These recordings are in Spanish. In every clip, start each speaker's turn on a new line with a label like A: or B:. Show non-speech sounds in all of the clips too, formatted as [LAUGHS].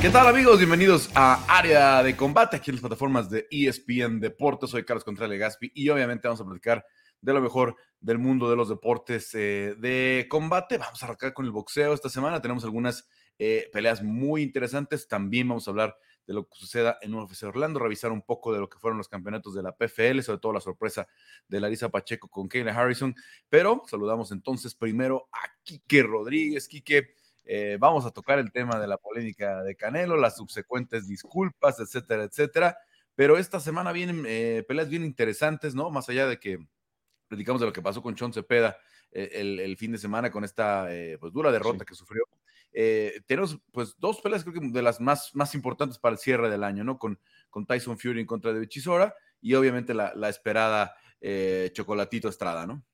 A: ¿Qué tal amigos? Bienvenidos a Área de Combate, aquí en las plataformas de ESPN Deportes. Soy Carlos Contreras Gaspi y obviamente vamos a platicar de lo mejor del mundo de los deportes eh, de combate. Vamos a arrancar con el boxeo esta semana. Tenemos algunas eh, peleas muy interesantes. También vamos a hablar de lo que suceda en UFC Orlando, revisar un poco de lo que fueron los campeonatos de la PFL, sobre todo la sorpresa de Larisa Pacheco con Kayla Harrison. Pero saludamos entonces primero a Quique Rodríguez. Quique, eh, vamos a tocar el tema de la polémica de Canelo, las subsecuentes disculpas, etcétera, etcétera. Pero esta semana vienen eh, peleas bien interesantes, ¿no? Más allá de que platicamos de lo que pasó con Chon Cepeda eh, el, fin de semana con esta pues, dura derrota que sufrió. tenemos pues dos peleas creo que de las más, más importantes para el cierre del año, ¿no? Con, con Tyson Fury en contra de Chisora y obviamente la, la esperada Chocolatito Estrada, ¿no?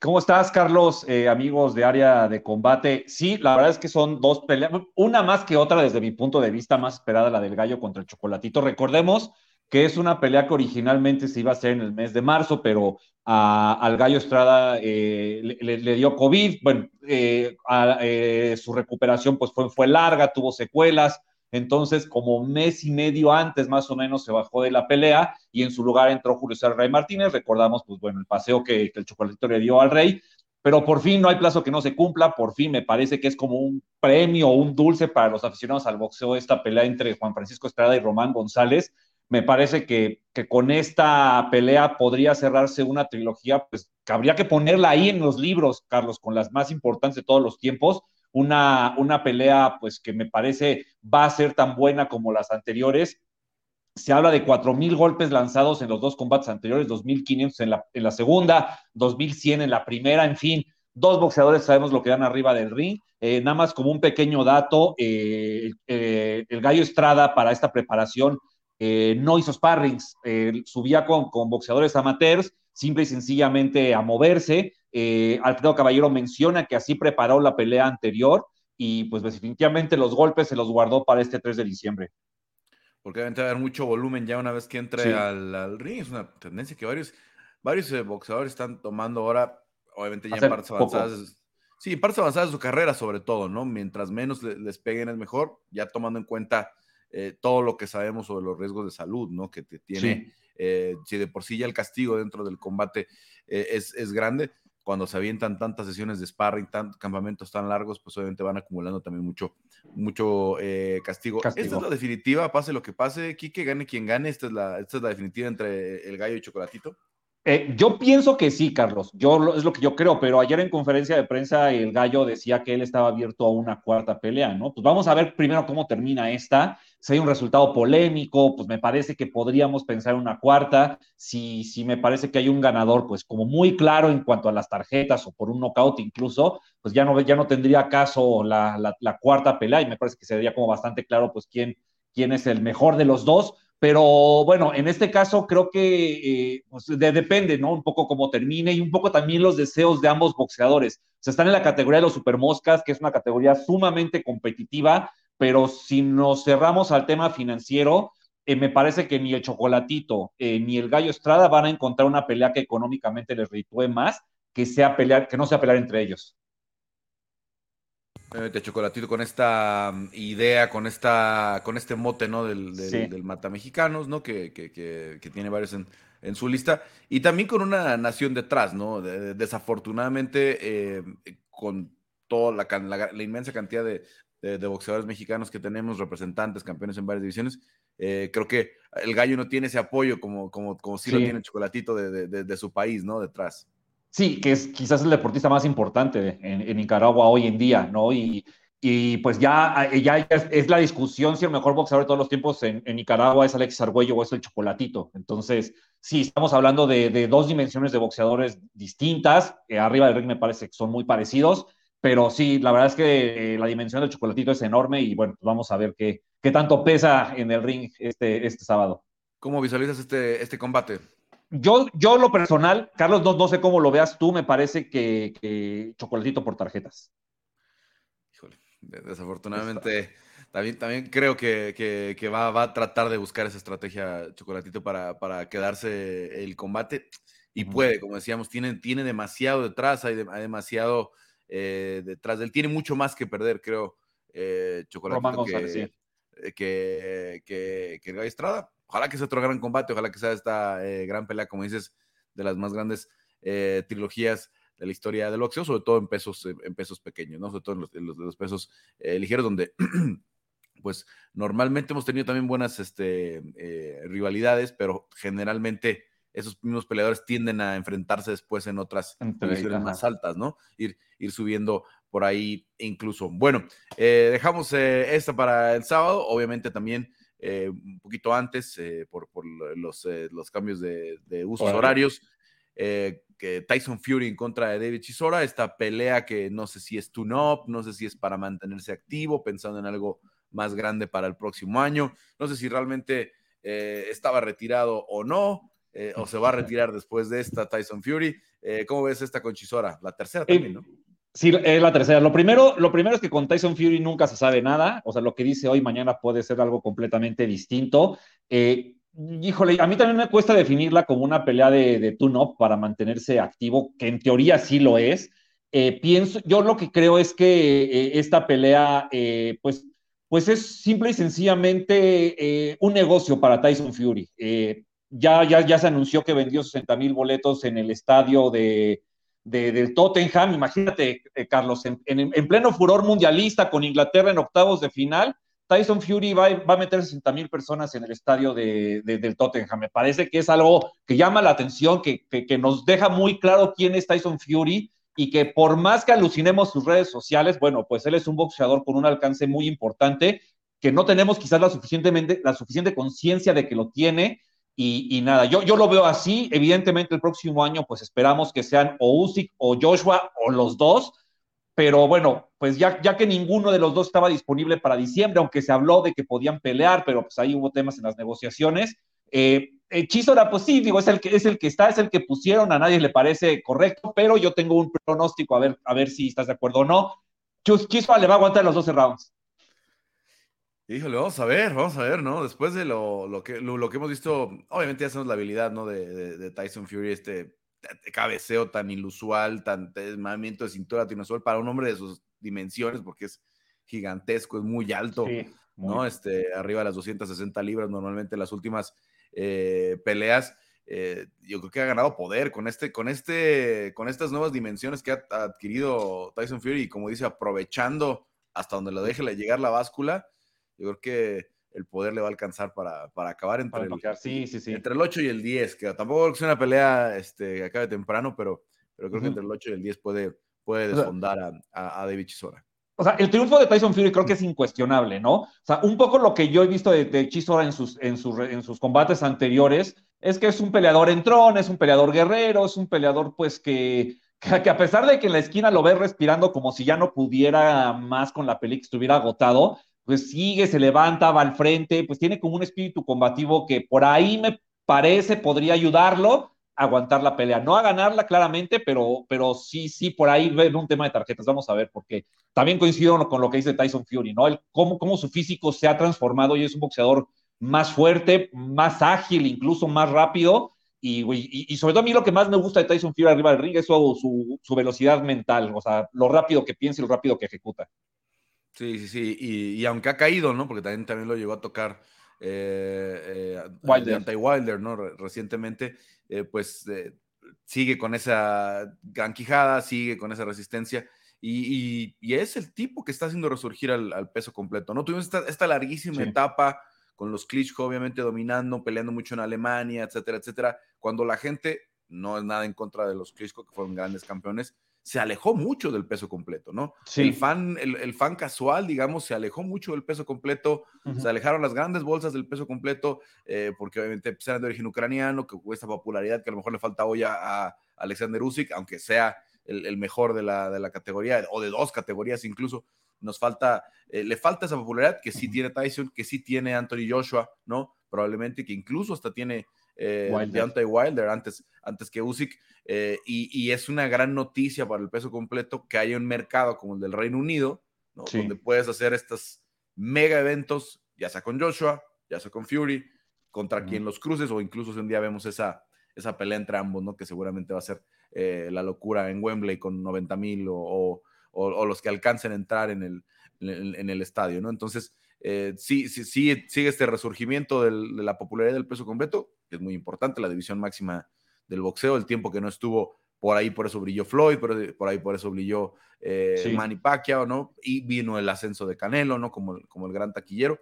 B: ¿Cómo estás, Carlos? Eh, amigos de área de combate. Sí, la verdad es que son dos peleas, una más que otra desde mi punto de vista, más esperada la del gallo contra el chocolatito. Recordemos que es una pelea que originalmente se iba a hacer en el mes de marzo, pero al gallo Estrada eh, le, dio COVID. Bueno, eh, su recuperación pues fue, fue larga, tuvo secuelas entonces, como mes y medio antes, más o menos, se bajó de la pelea y en su lugar entró Julio César Rey Martínez. Recordamos, pues bueno, el paseo que, el chocolatito le dio al Rey. Pero por fin no hay plazo que no se cumpla. Por fin me parece que es como un premio o un dulce para los aficionados al boxeo esta pelea entre Juan Francisco Estrada y Román González. Me parece que, que con esta pelea podría cerrarse una trilogía, pues que habría que ponerla ahí en los libros, Carlos, con las más importantes de todos los tiempos una, una pelea pues que me parece va a ser tan buena como las anteriores. Se habla de 4.000 golpes lanzados en los dos combates anteriores, 2.500 en la, en la segunda, 2.100 en la primera, en fin, dos boxeadores sabemos lo que dan arriba del ring. Eh, nada más como un pequeño dato, eh, eh, el Gallo Estrada para esta preparación no hizo sparrings, subía con, con boxeadores amateurs, simple y sencillamente a moverse, eh, Alfredo Caballero menciona que así preparó la pelea anterior y pues definitivamente los golpes se los guardó para este 3 de diciembre.
A: Porque obviamente va a haber mucho volumen ya una vez que entre al, ring. Es una tendencia que varios, varios eh, boxeadores están tomando ahora, obviamente ya en partes avanzadas. Sí, partes avanzadas de su carrera sobre todo, ¿no? Mientras menos les peguen es mejor, ya tomando en cuenta eh, todo lo que sabemos sobre los riesgos de salud, ¿no? Que te tiene, si de por sí ya el castigo dentro del combate es, es, grande, cuando se avientan tantas sesiones de sparring, tantos campamentos tan largos, pues obviamente van acumulando también mucho, mucho eh, castigo. Esta es la definitiva, pase lo que pase, Quique, gane quien gane, esta es la, esta es la definitiva entre el gallo y chocolatito.
B: Eh, yo pienso que sí, Carlos. Yo es lo que yo creo, pero ayer en conferencia de prensa el gallo decía que él estaba abierto a una cuarta pelea, ¿no? Pues vamos a ver primero cómo termina esta. Si hay un resultado polémico, pues me parece que podríamos pensar en una cuarta. Si, si me parece que hay un ganador, pues como muy claro en cuanto a las tarjetas o por un knockout incluso, pues ya no, ya no tendría caso la, la, cuarta pelea y me parece que sería como bastante claro, pues quién, quién es el mejor de los dos pero bueno, en este caso creo que eh, pues, depende, ¿no? Un poco cómo termine y un poco también los deseos de ambos boxeadores. O sea, están en la categoría de los supermoscas, que es una categoría sumamente competitiva, pero si nos cerramos al tema financiero, eh, me parece que ni el Chocolatito eh, ni el Gallo Estrada van a encontrar una pelea que económicamente les reditúe más que, sea pelear, que no sea pelear entre ellos
A: de chocolatito con esta mm, idea, con esta, con este mote, ¿no? Del, del, Mata Mexicanos, ¿no? Que, que, que, tiene varios en, en, su lista. Y también con una nación detrás, ¿no? desafortunadamente, eh, con toda la, la, inmensa cantidad de, de, boxeadores mexicanos que tenemos, representantes, campeones en varias divisiones, eh, creo que el gallo no tiene ese apoyo como, como, como sí, lo tiene el chocolatito de, su país, ¿no? Detrás.
B: Sí, que es quizás el deportista más importante en, Nicaragua hoy en día, ¿no? Y, y pues ya, ya es, la discusión si el mejor boxeador de todos los tiempos en, Nicaragua es Alexis Argüello o es el Chocolatito. Entonces, sí, estamos hablando de, dos dimensiones de boxeadores distintas. arriba del ring me parece que son muy parecidos, pero sí, la verdad es que eh, la dimensión del Chocolatito es enorme y bueno, vamos a ver qué, qué tanto pesa en el ring este, este sábado.
A: ¿Cómo visualizas este, este combate?
B: Yo, yo lo personal, Carlos, no, sé cómo lo veas tú, me parece que, chocolatito por tarjetas.
A: Híjole, desafortunadamente también, también creo que, va, a tratar de buscar esa estrategia chocolatito para, quedarse el combate y puede, como decíamos, tiene, tiene demasiado detrás, hay, demasiado eh, detrás de él, tiene mucho más que perder, creo, eh, Chocolatito eh, que, que, que Estrada. Ojalá que sea otro gran combate, ojalá que sea esta eh, gran pelea, como dices, de las más grandes trilogías de la historia del boxeo, sobre todo en pesos, en pesos pequeños, ¿no? Sobre todo en los, los, pesos ligeros, donde [CLEARS THROAT] pues normalmente hemos tenido también buenas este, rivalidades, pero generalmente esos mismos peleadores tienden a enfrentarse después en otras divisiones más altas, ¿no? Ir, ir subiendo por ahí incluso. Bueno, eh, dejamos eh, esta para el sábado, obviamente también eh, un poquito antes por, por los, los, cambios de, de usos horarios. que Tyson Fury en contra de David Chisora, esta pelea que no sé si es tune-up, no sé si es para mantenerse activo, pensando en algo más grande para el próximo año, no sé si realmente estaba retirado o no, o se va a retirar después de esta Tyson Fury. ¿Cómo ves esta con Chisora? La tercera también, ¿no?
B: Sí, es la tercera. Lo primero, lo primero es que con Tyson Fury nunca se sabe nada. O sea, lo que dice hoy, mañana puede ser algo completamente distinto. Eh, híjole, a mí también me cuesta definirla como una pelea de, de tune-up para mantenerse activo, que en teoría sí lo es. Eh, pienso, yo lo que creo es que eh, esta pelea, pues, pues es simple y sencillamente un negocio para Tyson Fury. Ya, ya, ya se anunció que vendió 60 mil boletos en el estadio de, del Tottenham. Imagínate, eh, Carlos, en, pleno furor mundialista con Inglaterra en octavos de final, Tyson Fury va, a meter 60 mil personas en el estadio del Tottenham. Me parece que es algo que llama la atención, que, nos deja muy claro quién es Tyson Fury y que por más que alucinemos sus redes sociales, bueno, pues él es un boxeador con un alcance muy importante que no tenemos quizás la, suficientemente, la suficiente conciencia de que lo tiene y, nada, yo, yo lo veo así. Evidentemente, el próximo año, pues esperamos que sean o Usyk o Joshua o los dos. Pero bueno, pues ya, ya que ninguno de los dos estaba disponible para diciembre, aunque se habló de que podían pelear, pero pues ahí hubo temas en las negociaciones. Eh, eh Chisora, pues sí, digo, es el, que, es el que está, es el que pusieron, a nadie le parece correcto, pero yo tengo un pronóstico, a ver, a ver si estás de acuerdo o no. Chisora le va a aguantar los 12 rounds.
A: Híjole, vamos a ver, vamos a ver, ¿no? Después de lo, lo que, lo, que hemos visto, obviamente ya sabemos la habilidad, ¿no? De, de, Tyson Fury, este cabeceo tan inusual, tan movimiento de cintura tan inusual para un hombre de sus dimensiones, porque es gigantesco, es muy alto, ¿no? Este, arriba de las 260 libras, normalmente las últimas eh, peleas. Eh, yo creo que ha ganado poder con este, con este, con estas nuevas dimensiones que ha, adquirido Tyson Fury, y como dice, aprovechando hasta donde lo deje llegar la báscula yo creo que el poder le va a alcanzar para, para acabar entre, el,
B: sí, sí, sí.
A: entre el 8 y el 10, que tampoco es una pelea este, que acabe temprano, pero, pero creo que entre el 8 y el 10 puede, puede desfondar a, a, David Chisora.
B: O sea, el triunfo de Tyson Fury creo que es incuestionable, ¿no? O sea, un poco lo que yo he visto de, de Chisora en sus, en, sus, en sus combates anteriores es que es un peleador entrón, es un peleador guerrero, es un peleador pues que, que a pesar de que en la esquina lo ves respirando como si ya no pudiera más con la pelea, que estuviera agotado, pues sigue, se levanta, va al frente, pues tiene como un espíritu combativo que por ahí me parece podría ayudarlo a aguantar la pelea. No a ganarla claramente, pero, pero sí, sí, por ahí ve un tema de tarjetas. Vamos a ver, porque también coincido con lo que dice Tyson Fury, ¿no? El, cómo, cómo su físico se ha transformado y es un boxeador más fuerte, más ágil, incluso más rápido. Y, y, sobre todo a mí lo que más me gusta de Tyson Fury arriba del ring es su, su, su velocidad mental, o sea, lo rápido que piensa y lo rápido que ejecuta.
A: Sí, sí, sí. Y, aunque ha caído, ¿no? Porque también, también lo llegó a tocar eh, eh Wilder. Wilder, ¿no? Recientemente, eh, pues eh, sigue con esa gran quijada, sigue con esa resistencia. Y, es el tipo que está haciendo resurgir al, peso completo, ¿no? Tuvimos esta, larguísima etapa con los Klitschko obviamente dominando, peleando mucho en Alemania, etcétera, etcétera. Cuando la gente, no es nada en contra de los Klitschko, que fueron grandes campeones, se alejó mucho del peso completo, ¿no? El, fan, el, fan casual, digamos, se alejó mucho del peso completo, se alejaron las grandes bolsas del peso completo, eh, porque obviamente pues, eran de origen ucraniano, que esta popularidad que a lo mejor le falta hoy a, Alexander Usyk, aunque sea el, mejor de la, de la, categoría, o de dos categorías incluso, nos falta, eh, le falta esa popularidad que sí tiene Tyson, que sí tiene Anthony Joshua, ¿no? Probablemente que incluso hasta tiene eh, Deontay Wilder antes, antes que Usyk, eh, y, es una gran noticia para el peso completo que haya un mercado como el del Reino Unido, donde puedes hacer estos mega eventos, ya sea con Joshua, ya sea con Fury, contra quien los cruces, o incluso si un día vemos esa, esa pelea entre ambos, ¿no? que seguramente va a ser eh, la locura en Wembley con 90 mil o, los que alcancen a entrar en el, en el, estadio. ¿no? Entonces, eh, sí, sí, sí, sigue este resurgimiento de la popularidad del peso completo, que es muy importante, la división máxima del boxeo, el tiempo que no estuvo por ahí, por eso brilló Floyd, por, por ahí por eso brilló eh, Manny Pacquiao, ¿no? Y vino el ascenso de Canelo, ¿no? Como, como el gran taquillero,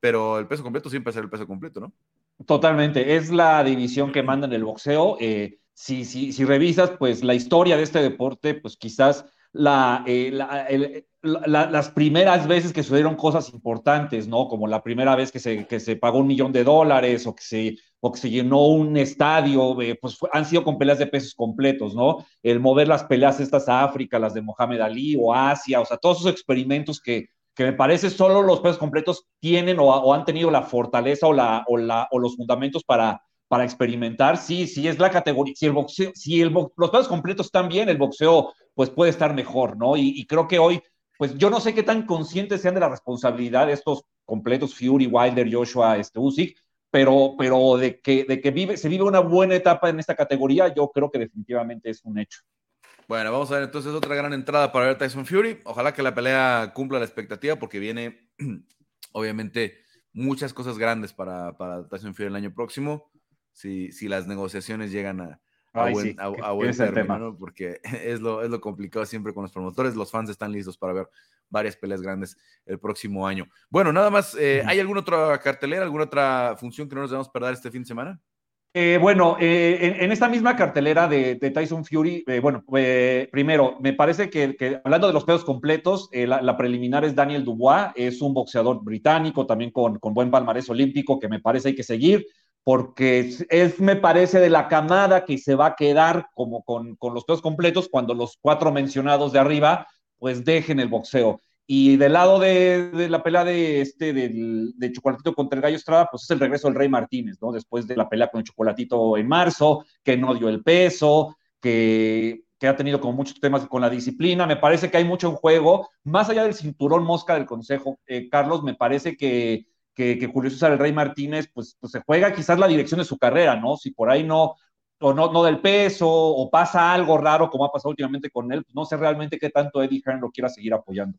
A: pero el peso completo siempre será el peso completo, ¿no?
B: Totalmente, es la división que manda en el boxeo. Eh, si, si, si revisas, pues la historia de este deporte, pues quizás la, eh, las primeras veces que sucedieron cosas importantes, ¿no? Como la primera vez que se, que se pagó un millón de dólares o que se, o que se llenó un estadio, eh, pues han sido con peleas de pesos completos, ¿no? El mover las peleas estas a África, las de Mohamed Ali o Asia, o sea, todos esos experimentos que, que me parece solo los pesos completos tienen o, han tenido la fortaleza o, la, o, la, o los fundamentos para, para experimentar. Sí, sí, es la categoría. Si, el boxeo, si el, los pesos completos están bien, el boxeo pues puede estar mejor, ¿no? Y, creo que hoy, pues yo no sé qué tan conscientes sean de la responsabilidad de estos completos, Fury, Wilder, Joshua, este, Usyk, pero, pero de que, de que vive, se vive una buena etapa en esta categoría, yo creo que definitivamente es un hecho.
A: Bueno, vamos a ver entonces otra gran entrada para ver Tyson Fury. Ojalá que la pelea cumpla la expectativa porque viene, [CLEARS THROAT] obviamente, muchas cosas grandes para, para Tyson Fury el año próximo. Si, si las negociaciones llegan a, a, buen, término, ¿no? porque [LAUGHS] es lo, es lo complicado siempre con los promotores. Los fans están listos para ver varias peleas grandes el próximo año. Bueno, nada más, eh, ¿hay alguna otra cartelera, alguna otra función que no nos debemos perder este fin de semana?
B: Eh, bueno, eh, en, esta misma cartelera de, Tyson Fury, bueno, primero, me parece que, hablando de los pedos completos, la, preliminar es Daniel Dubois, es un boxeador británico, también con, buen palmarés olímpico, que me parece hay que seguir, porque es, me parece, de la camada que se va a quedar como con, con los pedos completos cuando los cuatro mencionados de arriba, pues dejen el boxeo. Y del lado de, la pelea de, este, de Chocolatito contra el Gallo Estrada, pues es el regreso del Rey Martínez, ¿no? Después de la pelea con el Chocolatito en marzo, que no dio el peso, que, que ha tenido como muchos temas con la disciplina. Me parece que hay mucho en juego. Más allá del cinturón mosca del Consejo, eh, Carlos, me parece que, que, que Julio César el Rey Martínez, pues, pues se juega quizás la dirección de su carrera, ¿no? Si por ahí no, o no, no del peso, o pasa algo raro como ha pasado últimamente con él, pues no sé realmente qué tanto Eddie Hearn lo quiera seguir apoyando.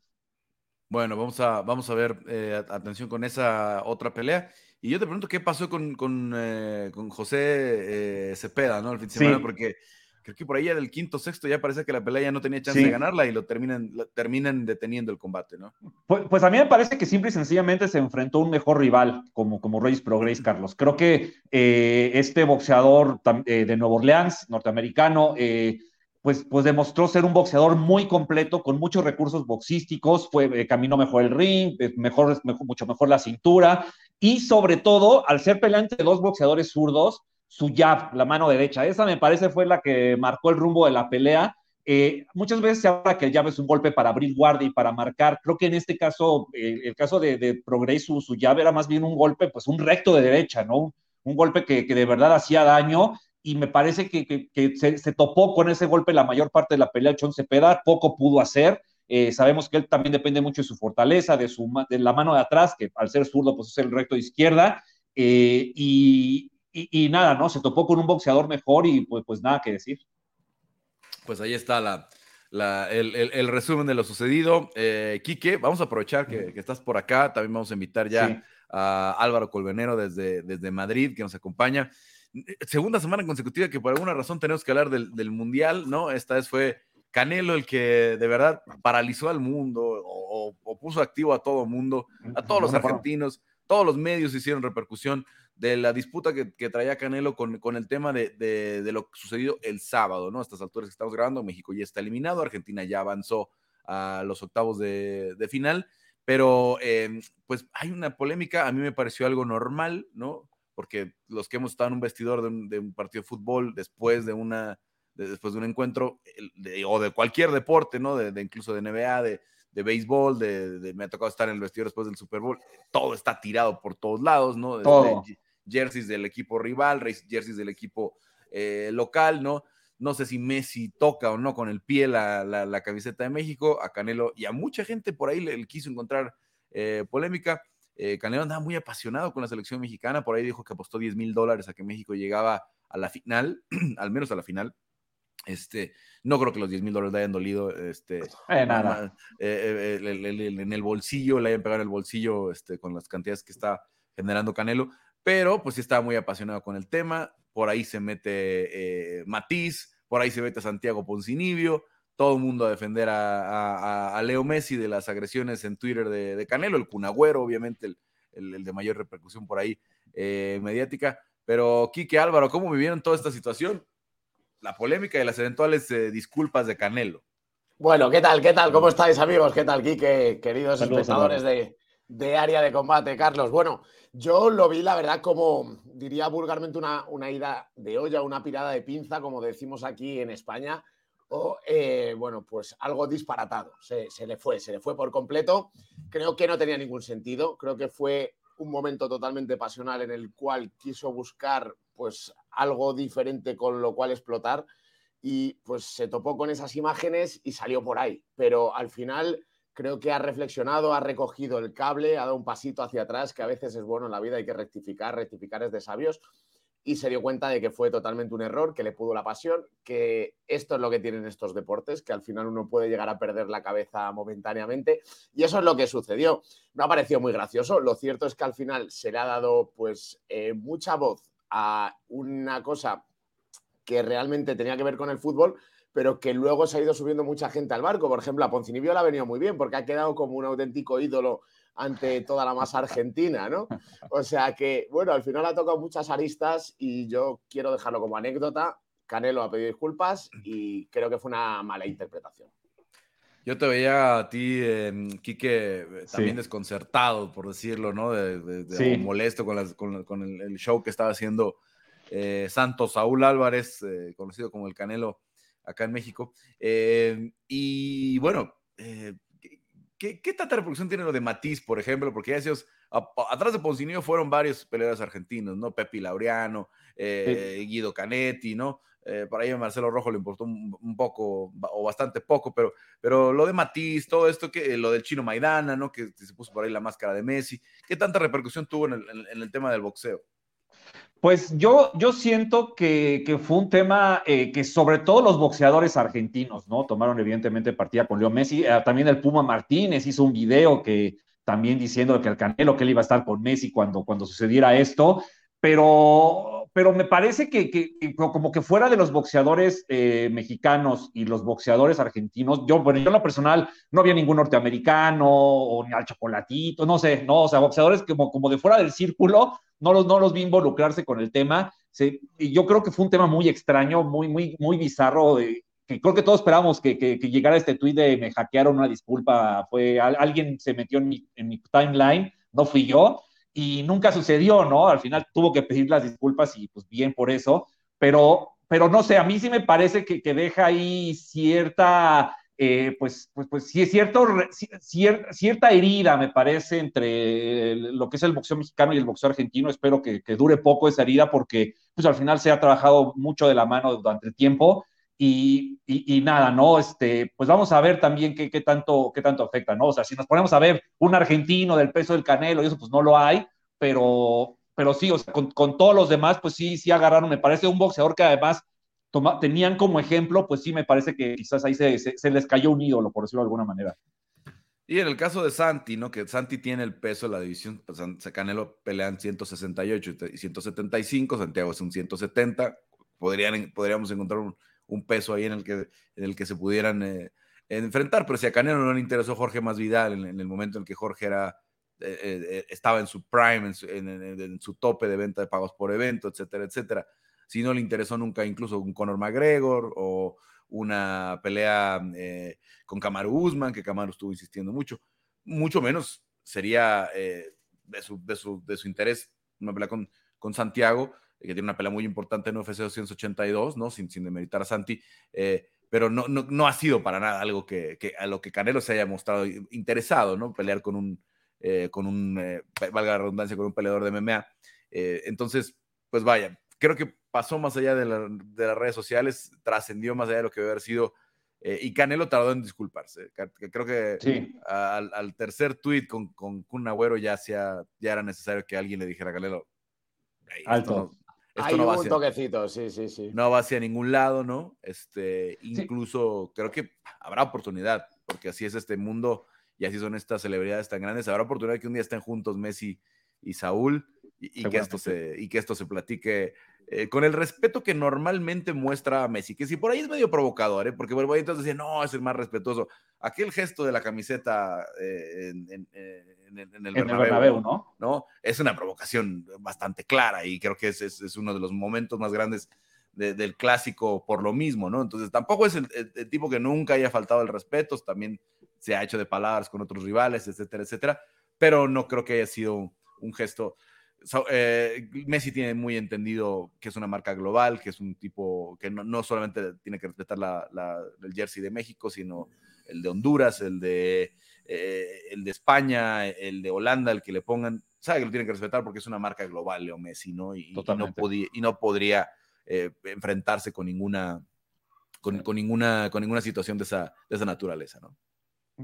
A: Bueno, vamos a, vamos a ver, eh, atención con esa otra pelea. Y yo te pregunto qué pasó con, con, eh, José eh, Cepeda, ¿no? El fin de semana, porque creo que por ahí ya del quinto, sexto ya parece que la pelea ya no tenía chance de ganarla y lo terminan, terminan deteniendo el combate, ¿no?
B: Pues, pues, a mí me parece que simple y sencillamente se enfrentó a un mejor rival como, como Reyes Progress, Carlos. Creo que este boxeador de Nueva Orleans, norteamericano, pues, pues demostró ser un boxeador muy completo, con muchos recursos boxísticos, fue, eh, caminó mejor el ring, eh, mejor, mucho mejor la cintura, y sobre todo, al ser peleante de dos boxeadores zurdos, su jab, la mano derecha, esa me parece fue la que marcó el rumbo de la pelea. Eh, muchas veces se habla que el jab es un golpe para abrir guardia y para marcar. Creo que en este caso, el caso de, de Progreso, su jab era más bien un golpe, pues un recto de derecha, ¿no? Un golpe que, que de verdad hacía daño y me parece que, se, topó con ese golpe la mayor parte de la pelea Chon Cepeda, poco pudo hacer. Eh, sabemos que él también depende mucho de su fortaleza, de, su, de la mano de atrás, que al ser zurdo, pues es el recto de izquierda. Eh, y, nada, ¿no? Se topó con un boxeador mejor y pues, pues nada que decir.
A: Pues ahí está la, el, resumen de lo sucedido. Eh, Quique, vamos a aprovechar que, estás por acá. También vamos a invitar ya a Álvaro Colvenero desde, desde Madrid, que nos acompaña. Segunda semana consecutiva que por alguna razón tenemos que hablar del, Mundial, ¿no? Esta vez fue Canelo el que de verdad paralizó al mundo o, puso activo a todo el mundo, a todos los argentinos, todos los medios hicieron repercusión de la disputa que, traía Canelo con, con el tema de, lo que sucedió el sábado, ¿no? A estas alturas que estamos grabando, México ya está eliminado, Argentina ya avanzó a los octavos de, final, pero em, pues hay una polémica, a mí me pareció algo normal, ¿no? porque los que hemos estado en un vestidor de un, partido de fútbol después de una después de un encuentro o de cualquier deporte, ¿no? De, incluso de NBA, de, de béisbol, de, me ha tocado estar en el vestidor después del Super Bowl, todo está tirado por todos lados, ¿no? Todo. Jerseys del equipo rival, jerseys del equipo eh, local, ¿no? No sé si Messi toca o no con el pie la, la, camiseta de México, a Canelo y a mucha gente por ahí le, quiso encontrar eh, polémica. Eh, Canelo andaba muy apasionado con la selección mexicana, por ahí dijo que apostó 10 mil dólares a que México llegaba a la final, [CLEARS THROAT] al menos a la final. Este, no creo que los 10 mil dólares le hayan dolido. Este,
B: eh, nada.
A: Eh, en el bolsillo, le hayan pegado en el bolsillo este, con las cantidades que está generando Canelo, pero pues sí estaba muy apasionado con el tema. Por ahí se mete Matiz, por ahí se mete Santiago Poncinibio, todo el mundo a defender a, Leo Messi de las agresiones en Twitter de, Canelo, el Cunagüero, obviamente, el, de mayor repercusión por ahí eh, mediática. Pero, Quique Álvaro, ¿cómo vivieron toda esta situación? La polémica y las eventuales eh, disculpas de Canelo.
C: Bueno, ¿qué tal? ¿Qué tal? ¿Cómo estáis, amigos? ¿Qué tal, Quique? Queridos espectadores de, de área de combate, Carlos. Bueno, yo lo vi, la verdad, como diría vulgarmente una, una ida de olla, una pirada de pinza, como decimos aquí en España o, eh, bueno, pues algo disparatado. Se, le fue, se le fue por completo. Creo que no tenía ningún sentido. Creo que fue un momento totalmente pasional en el cual quiso buscar pues algo diferente con lo cual explotar y pues se topó con esas imágenes y salió por ahí. Pero al final creo que ha reflexionado, ha recogido el cable, ha dado un pasito hacia atrás, que a veces es bueno en la vida, hay que rectificar, rectificar es de sabios y se dio cuenta de que fue totalmente un error, que le pudo la pasión, que esto es lo que tienen estos deportes, que al final uno puede llegar a perder la cabeza momentáneamente y eso es lo que sucedió. No ha parecido muy gracioso, lo cierto es que al final se le ha dado pues eh, mucha voz a una cosa que realmente tenía que ver con el fútbol, pero que luego se ha ido subiendo mucha gente al barco. Por ejemplo, a Poncinibio le ha venido muy bien porque ha quedado como un auténtico ídolo ante toda la masa argentina, ¿no? O sea que, bueno, al final ha tocado muchas aristas y yo quiero dejarlo como anécdota. Canelo ha pedido disculpas y creo que fue una mala interpretación.
A: Yo te veía a ti, Quique, también desconcertado, por decirlo, ¿no? De, molesto con, el, show que estaba haciendo eh, Santos Saúl Álvarez, eh, conocido como el Canelo acá en México. Eh, y bueno, ¿Qué, tanta reproducción tiene lo de Matiz, por ejemplo? Porque ya atrás de Poncinio fueron varios peleadores argentinos, ¿no? Pepi Laureano, eh, Guido Canetti, ¿no? Eh, por ahí a Marcelo Rojo le importó un, poco o bastante poco, pero, pero lo de Matiz, todo esto, que, lo del chino Maidana, ¿no? Que, se puso por ahí la máscara de Messi. ¿Qué tanta repercusión tuvo en el tema del boxeo?
B: Pues yo, yo siento que, fue un tema eh, que sobre todo los boxeadores argentinos, ¿no? Tomaron evidentemente partida con Leo Messi. Eh, también el Puma Martínez hizo un video que también diciendo que el Canelo, que él iba a estar con Messi cuando, cuando sucediera esto. Pero, pero me parece que, como que fuera de los boxeadores eh, mexicanos y los boxeadores argentinos, yo, bueno, yo en lo personal no había ningún norteamericano o ni al chocolatito, no sé, no, o sea, boxeadores como, como de fuera del círculo, no los, no los vi involucrarse con el tema. y yo creo que fue un tema muy extraño, muy, muy, muy bizarro, que creo que todos esperamos que, que, llegara este tweet de me hackearon una disculpa, fue alguien se metió en mi, en mi timeline, no fui yo, y nunca sucedió, ¿no? Al final tuvo que pedir las disculpas y pues bien por eso, pero, pero no sé, a mí sí me parece que, que deja ahí cierta eh, pues, pues, pues sí es cierto, cierta herida, me parece, entre lo que es el boxeo mexicano y el boxeo argentino. Espero que, dure poco esa herida porque pues al final se ha trabajado mucho de la mano durante el tiempo. Y, y, nada, ¿no? Este, pues vamos a ver también qué, qué, tanto, qué tanto afecta, ¿no? O sea, si nos ponemos a ver un argentino del peso del canelo y eso, pues no lo hay, pero, pero sí, o sea, con, con todos los demás, pues sí, sí agarraron, me parece un boxeador que además tenían como ejemplo, pues sí me parece que quizás ahí se, se, les cayó un ídolo, por decirlo de alguna manera.
A: Y en el caso de Santi, ¿no? Que Santi tiene el peso de la división, pues Canelo pelean 168 y 175, Santiago es un 170, Podrían, podríamos encontrar un, un peso ahí en el que, en el que se pudieran eh, enfrentar, pero si a Canelo no le interesó Jorge Masvidal en, en el momento en que Jorge era, eh, eh, estaba en su prime, en en su tope de venta de pagos por evento, etcétera, etcétera si no le interesó nunca incluso un Conor McGregor o una pelea eh, con Kamaru Usman, que Kamaru estuvo insistiendo mucho, mucho menos sería de, su, de, su, de, su, interés una pelea con, con Santiago, que tiene una pelea muy importante en UFC 282, ¿no? Sin, sin demeritar a Santi, eh, pero no, no, no, ha sido para nada algo que, que, a lo que Canelo se haya mostrado interesado, ¿no? Pelear con un, con un valga la redundancia, con un peleador de MMA. entonces, pues vaya, creo que pasó más allá de, las redes sociales, trascendió más allá de lo que debe haber sido. Eh, y Canelo tardó en disculparse. Creo que al, tercer tweet con, con Kun Agüero ya, ya era necesario que alguien le dijera a Canelo,
B: alto.
C: Hay no un toquecito, sí, sí, sí.
A: No va hacia ningún lado, ¿no? Este, incluso creo que habrá oportunidad, porque así es este mundo y así son estas celebridades tan grandes. Habrá oportunidad que un día estén juntos Messi y Saúl y, que, esto se, y que esto se platique eh, con el respeto que normalmente muestra Messi, que si por ahí es medio provocador, ¿eh? porque bueno, entonces decir, no, es el más respetuoso. Aquel gesto de la camiseta eh, en, el, Bernabéu, ¿no? ¿no? Es una provocación bastante clara y creo que es, es, uno de los momentos más grandes del clásico por lo mismo, ¿no? Entonces tampoco es el, tipo que nunca haya faltado el respeto, también se ha hecho de palabras con otros rivales, etcétera, etcétera, pero no creo que haya sido un gesto eh, Messi tiene muy entendido que es una marca global, que es un tipo que no, solamente tiene que respetar la, el jersey de México, sino el de Honduras, el de, eh, el de España, el de Holanda, el que le pongan, sabe que lo tiene que respetar porque es una marca global, Leo Messi, ¿no? Y, no, podía, y no podría eh, enfrentarse con ninguna, con, ninguna, con ninguna situación de esa, de esa naturaleza, ¿no?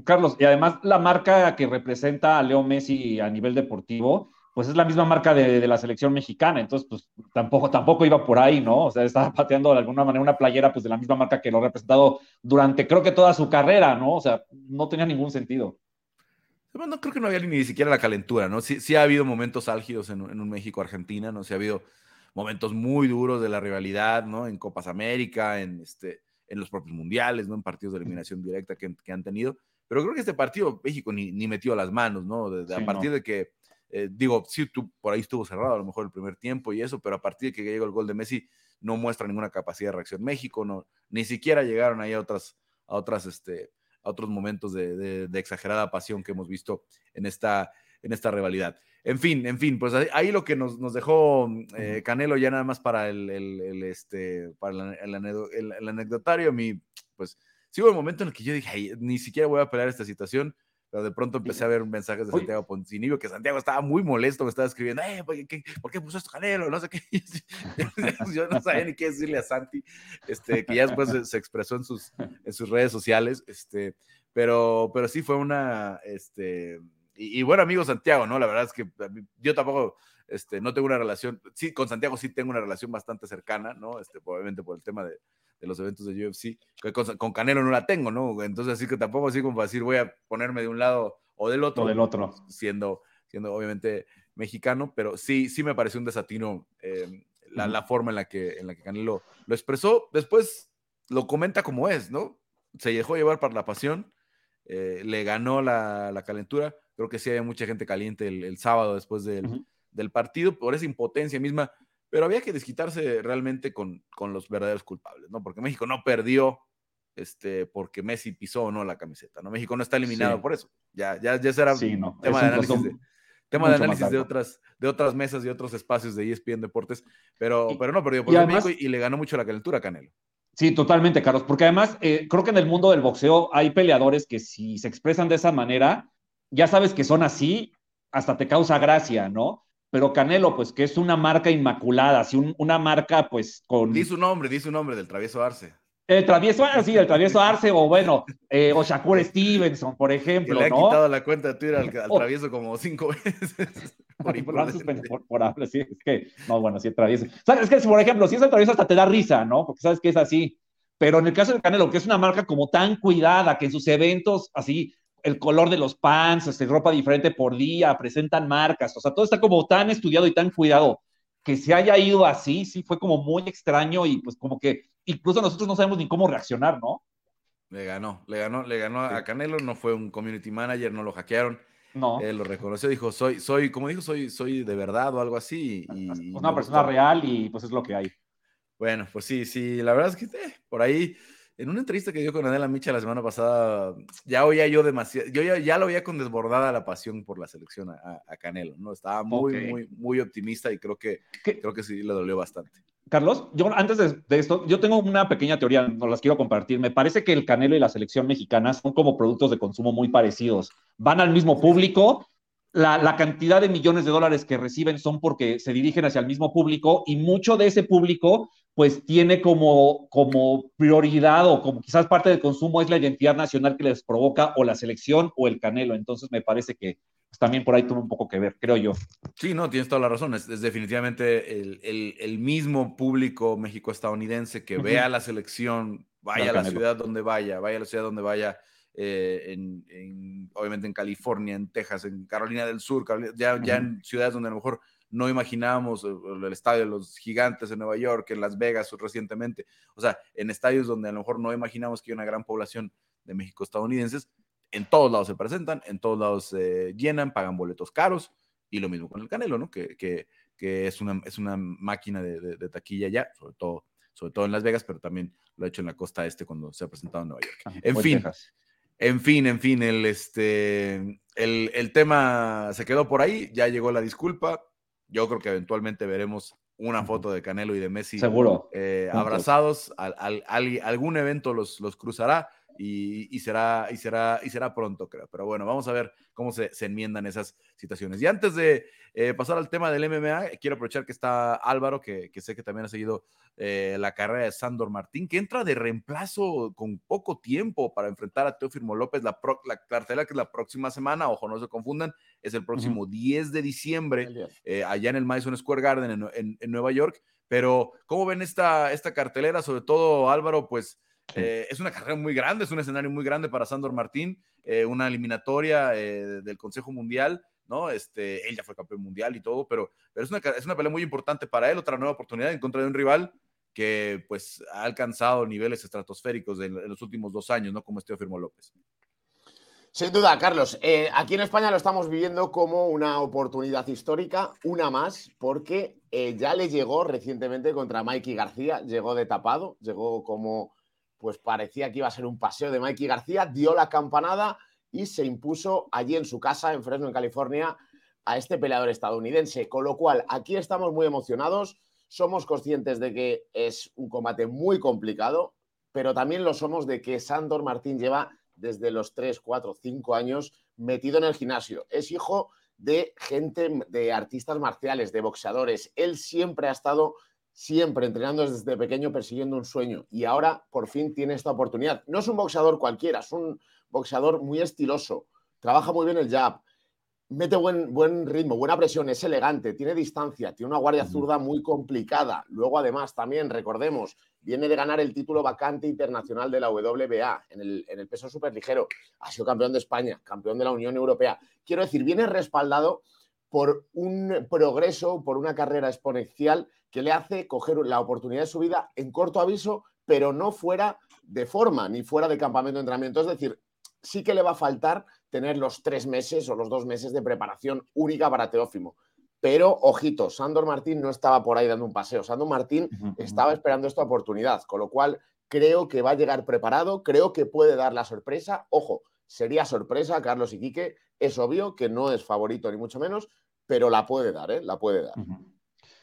B: Carlos, y además la marca que representa a Leo Messi a nivel deportivo, pues es la misma marca de, la selección mexicana, entonces pues tampoco, tampoco iba por ahí, ¿no? O sea, estaba pateando de alguna manera una playera pues de la misma marca que lo ha representado durante creo que toda su carrera, ¿no? O sea, no tenía ningún sentido.
A: No creo que no había ni siquiera la calentura, ¿no? Sí, sí ha habido momentos álgidos en, un México-Argentina, ¿no? Sí ha habido momentos muy duros de la rivalidad, ¿no? En Copas América, en, este, en los propios mundiales, ¿no? En partidos de eliminación directa que, han tenido. Pero creo que este partido México ni, ni metió las manos, ¿no? a partir de que eh, digo, sí, tú, por ahí estuvo cerrado a lo mejor el primer tiempo y eso, pero a partir de que llegó el gol de Messi, no muestra ninguna capacidad de reacción. México, no, ni siquiera llegaron ahí a otras, a otras, este, a otros momentos de, exagerada pasión que hemos visto en esta, en esta rivalidad. En fin, en fin, pues ahí, lo que nos, dejó eh, Canelo ya nada más para el, este, para el, anecdotario, a mí, pues sí hubo un momento en el que yo dije, ni siquiera voy a pelear esta situación, pero de pronto empecé a ver mensajes de Santiago Poncinibio que Santiago estaba muy molesto, me estaba escribiendo, eh, ¿por qué, ¿por qué puso esto Canelo? No sé qué. [LAUGHS] [LAUGHS] Yo no sabía ni qué decirle a Santi, este, que ya después se, expresó en sus, en sus redes sociales, este, pero, pero sí fue una, este, y, bueno, amigo Santiago, ¿no? La verdad es que yo tampoco, este, no tengo una relación, sí, con Santiago sí tengo una relación bastante cercana, ¿no? Este, obviamente por el tema de, de los eventos de UFC. Con, Canelo no la tengo, ¿no? Entonces, así que tampoco así como para decir voy a ponerme de un lado o del otro.
B: O del otro.
A: Siendo, siendo obviamente mexicano, pero sí, sí me pareció un desatino em, la, forma en la, que, en la que Canelo lo expresó. Después lo comenta como es, ¿no? Se dejó llevar por la pasión, eh, le ganó la, calentura. Creo que sí había mucha gente caliente el, sábado después del, del partido por esa impotencia misma pero había que desquitarse realmente con, con los verdaderos culpables, ¿no? Porque México no perdió este, porque Messi pisó o no la camiseta, ¿no? México no está eliminado por eso. Ya, ya, ya será tema de análisis, de, tema de, análisis de, otras, de otras mesas y otros espacios de ESPN Deportes, pero, pero no perdió por y México y, le ganó mucho la calentura a Canelo.
B: Sí, totalmente, Carlos, porque además eh, creo que en el mundo del boxeo hay peleadores que si se expresan de esa manera, ya sabes que son así, hasta te causa gracia, ¿no? Pero Canelo, pues que es una marca inmaculada, así una marca, pues con.
A: Di su nombre, di su nombre del travieso Arce.
B: El travieso, Arce, sí, el travieso Arce, o bueno, eh, o Shakur Stevenson, por ejemplo.
A: le ha quitado la cuenta de Twitter al, travieso como cinco veces. [LAUGHS]
B: por, por, por, sí, es que, no, bueno, sí, el travieso. ¿Sabes? Es que, por ejemplo, si es el travieso, hasta te da risa, ¿no? Porque sabes que es así. Pero en el caso de Canelo, que es una marca como tan cuidada, que en sus eventos, así, el color de los pants, este, ropa diferente por día, presentan marcas, o sea, todo está como tan estudiado y tan cuidado que se haya ido así, sí, fue como muy extraño y pues como que incluso nosotros no sabemos ni cómo reaccionar, ¿no?
A: Le ganó, le ganó, le ganó a Canelo, no fue un community manager, no lo hackearon. No. Él lo reconoció, dijo, soy, soy, como dijo, soy, soy de verdad o algo así. Y,
B: una persona real y pues es lo que hay.
A: Bueno, pues sí, sí, la verdad es que eh, por ahí en una entrevista que dio con Adela Micha la semana pasada, ya oía yo demasiado, yo ya, lo veía con desbordada la pasión por la selección a, Canelo, ¿no? Estaba muy, muy, muy optimista y creo que, creo que sí le dolió bastante.
B: Carlos, yo antes de, esto, yo tengo una pequeña teoría, no las quiero compartir. Me parece que el Canelo y la selección mexicana son como productos de consumo muy parecidos. Van al mismo público, la, la, cantidad de millones de dólares que reciben son porque se dirigen hacia el mismo público y mucho de ese público pues tiene como, como prioridad o como quizás parte del consumo es la identidad nacional que les provoca o la selección o el canelo. Entonces me parece que pues, también por ahí tuvo un poco que ver, creo yo.
A: Sí, no, tienes toda la razón. Es, definitivamente el, mismo público México-estadounidense que vea la selección, vaya a la ciudad donde vaya, vaya a la ciudad donde vaya, eh, en, obviamente en California, en Texas, en Carolina del Sur, ya, ya en ciudades donde a lo mejor no imaginábamos el estadio de los gigantes en Nueva York, en Las Vegas recientemente, o sea, en estadios donde a lo mejor no imaginamos que hay una gran población de México estadounidenses, en todos lados se presentan, en todos lados se llenan, pagan boletos caros, y lo mismo con el Canelo, ¿no? Que, que, que es, una, es una máquina de, de, taquilla ya, sobre todo, sobre todo en Las Vegas, pero también lo ha hecho en la costa este cuando se ha presentado en Nueva York. Ah, en fin, en fin, en fin, el, este, el, el tema se quedó por ahí, ya llegó la disculpa, yo creo que eventualmente veremos una foto de Canelo y de Messi
B: Seguro.
A: Eh, abrazados. Al, algún evento los, los cruzará y, será, y, será, y será pronto, creo. Pero bueno, vamos a ver cómo se, enmiendan esas situaciones. Y antes de eh, pasar al tema del MMA, quiero aprovechar que está Álvaro, que, sé que también ha seguido eh, la carrera de Sandor Martín, que entra de reemplazo con poco tiempo para enfrentar a Teofimo López. La, la cartela que es la próxima semana, ojo, no se confundan, es el próximo 10 de diciembre, eh, allá en el Madison Square Garden en, en, Nueva York. Pero, ¿cómo ven esta, esta cartelera? Sobre todo, Álvaro, pues eh, es una carrera muy grande, es un escenario muy grande para Sandor Martín, eh, una eliminatoria eh, del Consejo Mundial, ¿no? Este, él ya fue campeón mundial y todo, pero, pero es, una, es una pelea muy importante para él, otra nueva oportunidad en contra de un rival que pues ha alcanzado niveles estratosféricos en, los últimos dos años, ¿no? Como este Firmo López.
C: Sin duda, Carlos. aquí en España lo estamos viviendo como una oportunidad histórica, una más, porque ya le llegó recientemente contra Mikey García, llegó de tapado, llegó como pues parecía que iba a ser un paseo de Mikey García, dio la campanada y se impuso allí en su casa, en Fresno, en California, a este peleador estadounidense. Con lo cual, aquí estamos muy emocionados, somos conscientes de que es un combate muy complicado, pero también lo somos de que Sandor Martín lleva desde los 3, 4, 5 años metido en el gimnasio. Es hijo de gente, de artistas marciales, de boxeadores. Él siempre ha estado siempre entrenando desde pequeño persiguiendo un sueño y ahora por fin tiene esta oportunidad. No es un boxeador cualquiera, es un boxeador muy estiloso, trabaja muy bien el jab, mete buen, buen ritmo, buena presión, es elegante, tiene distancia, tiene una guardia zurda muy complicada. Luego además también, recordemos, viene de ganar el título vacante internacional de la WBA en el, en el peso superligero, ha sido campeón de España, campeón de la Unión Europea. Quiero decir, viene respaldado por un progreso, por una carrera exponencial que le hace coger la oportunidad de su vida en corto aviso, pero no fuera de forma ni fuera de campamento de entrenamiento. Es decir, sí que le va a faltar tener los tres meses o los dos meses de preparación única para Teófimo. Pero, ojito, Sandor Martín no estaba por ahí dando un paseo. Sandor Martín estaba esperando esta oportunidad, con lo cual creo que va a llegar preparado, creo que puede dar la sorpresa. Ojo, sería sorpresa, Carlos y Quique. Es obvio que no es favorito ni mucho menos, pero la puede dar, ¿eh? La puede dar.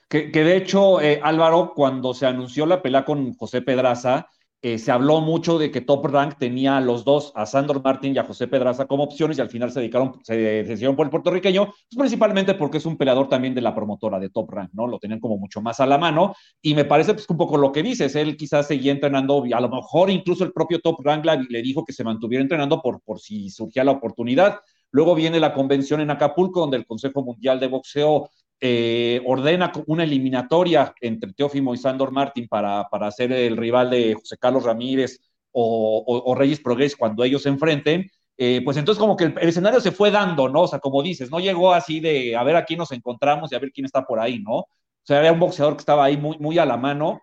B: Que, de hecho, eh, Álvaro, cuando se anunció la pelea con José Pedraza, eh, se habló mucho de que Top Rank tenía a los dos, a Sandor Martín y a José Pedraza, como opciones y al final se dedicaron, se decidieron por el puertorriqueño, pues, principalmente porque es un peleador también de la promotora de Top Rank, ¿no? Lo tenían como mucho más a la mano y me parece pues un poco lo que dices, él quizás seguía entrenando, a lo mejor incluso el propio Top Rank le dijo que se mantuviera entrenando por, por si surgía la oportunidad. Luego viene la convención en Acapulco, donde el Consejo Mundial de Boxeo eh, ordena una eliminatoria entre Teófimo y Sandor Martín para, para ser el rival de José Carlos Ramírez o, Reyes Progres cuando ellos se enfrenten. Eh, pues entonces como que el, escenario se fue dando, ¿no? O sea, como dices, no llegó así de a ver a quién nos encontramos y a ver quién está por ahí, ¿no? O sea, era un boxeador que estaba ahí muy, muy a la mano.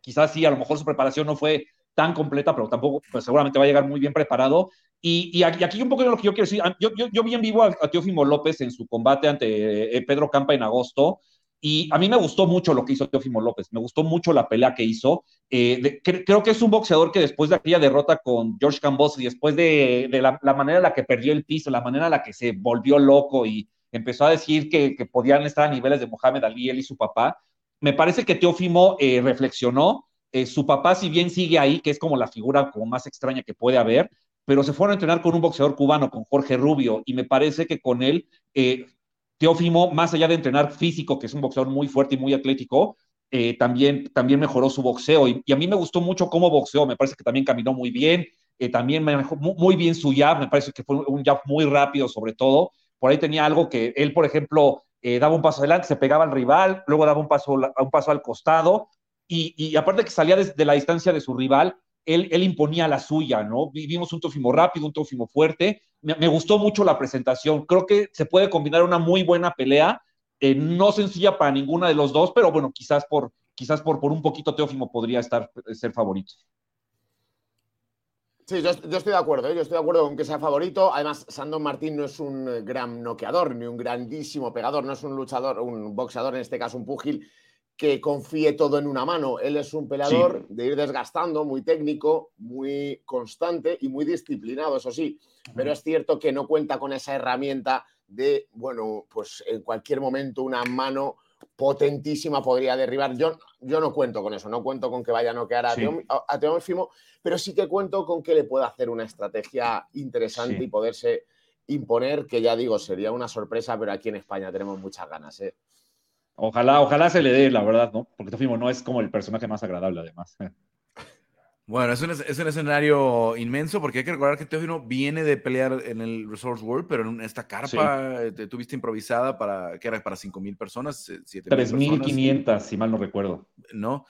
B: Quizás sí, a lo mejor su preparación no fue tan completa, pero tampoco, pues seguramente va a llegar muy bien preparado. Y, aquí un poco de lo que yo quiero decir, yo, yo, vi en vivo a, Teófimo López en su combate ante eh, Pedro Campa en agosto, y a mí me gustó mucho lo que hizo Teófimo López, me gustó mucho la pelea que hizo. Eh, creo que es un boxeador que después de aquella derrota con George Cambos y después de, la, manera en la que perdió el piso, la manera en la que se volvió loco y empezó a decir que, podían estar a niveles de Mohamed Ali, él y su papá, me parece que Teófimo eh, reflexionó. Su papá, si bien sigue ahí, que es como la figura como más extraña que puede haber, pero se fueron a entrenar con un boxeador cubano, con Jorge Rubio, y me parece que con él, eh, Teófimo, más allá de entrenar físico, que es un boxeador muy fuerte y muy atlético, eh, también, también mejoró su boxeo. Y, a mí me gustó mucho cómo boxeó, me parece que también caminó muy bien, eh, también manejó muy, bien su jab, me parece que fue un jab muy rápido sobre todo. por ahí tenía algo que él, por ejemplo, eh, daba un paso adelante, se pegaba al rival, luego daba un paso, un paso al costado, y, aparte que salía desde la distancia de su rival, él, él, imponía la suya, ¿no? Vivimos un Tófimo rápido, un Tófimo fuerte. Me, gustó mucho la presentación. Creo que se puede combinar una muy buena pelea, eh, no sencilla para ninguna de los dos, pero bueno, quizás por, quizás por, por un poquito Teófimo podría estar, ser favorito.
C: Sí, yo, estoy de acuerdo, ¿eh? yo estoy de acuerdo con que sea favorito. Además, Sandon Martín no es un gran noqueador, ni un grandísimo pegador, no es un luchador, un boxeador, en este caso un púgil, que confíe todo en una mano. Él es un peleador de ir desgastando, muy técnico, muy constante y muy disciplinado, eso sí. Pero es cierto que no cuenta con esa herramienta de, bueno, pues en cualquier momento una mano potentísima podría derribar. Yo, yo no cuento con eso, no cuento con que vaya a noquear a, Teófimo, pero sí que cuento con que le pueda hacer una estrategia interesante y poderse imponer, que ya digo, sería una sorpresa, pero aquí en España tenemos muchas ganas. ¿eh?
B: Ojalá, ojalá se le dé, la verdad, ¿no? Porque Teófimo no es como el personaje más agradable, además.
A: Bueno, es un, es un, escenario inmenso porque hay que recordar que Teófimo viene de pelear en el Resource World, pero en esta carpa eh, te tuviste improvisada para, que era para 5.000 personas,
B: 3.500, si mal no recuerdo.
A: ¿No?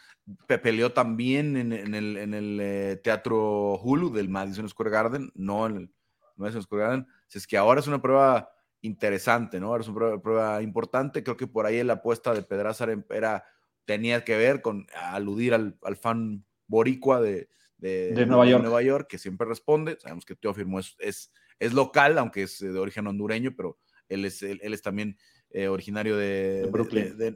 A: peleó también en, el, en el eh, Teatro Hulu del Madison Square Garden, no en el Madison Square Garden. es que ahora es una prueba interesante, ¿no? Es una prueba, importante. Creo que por ahí la apuesta de Pedraza era, tenía que ver con aludir al, al fan boricua de,
B: de, Nueva, York.
A: Nueva, York. que siempre responde. Sabemos que Teófimo es, es, es, local, aunque es de origen hondureño, pero él es, él, es también eh, originario de,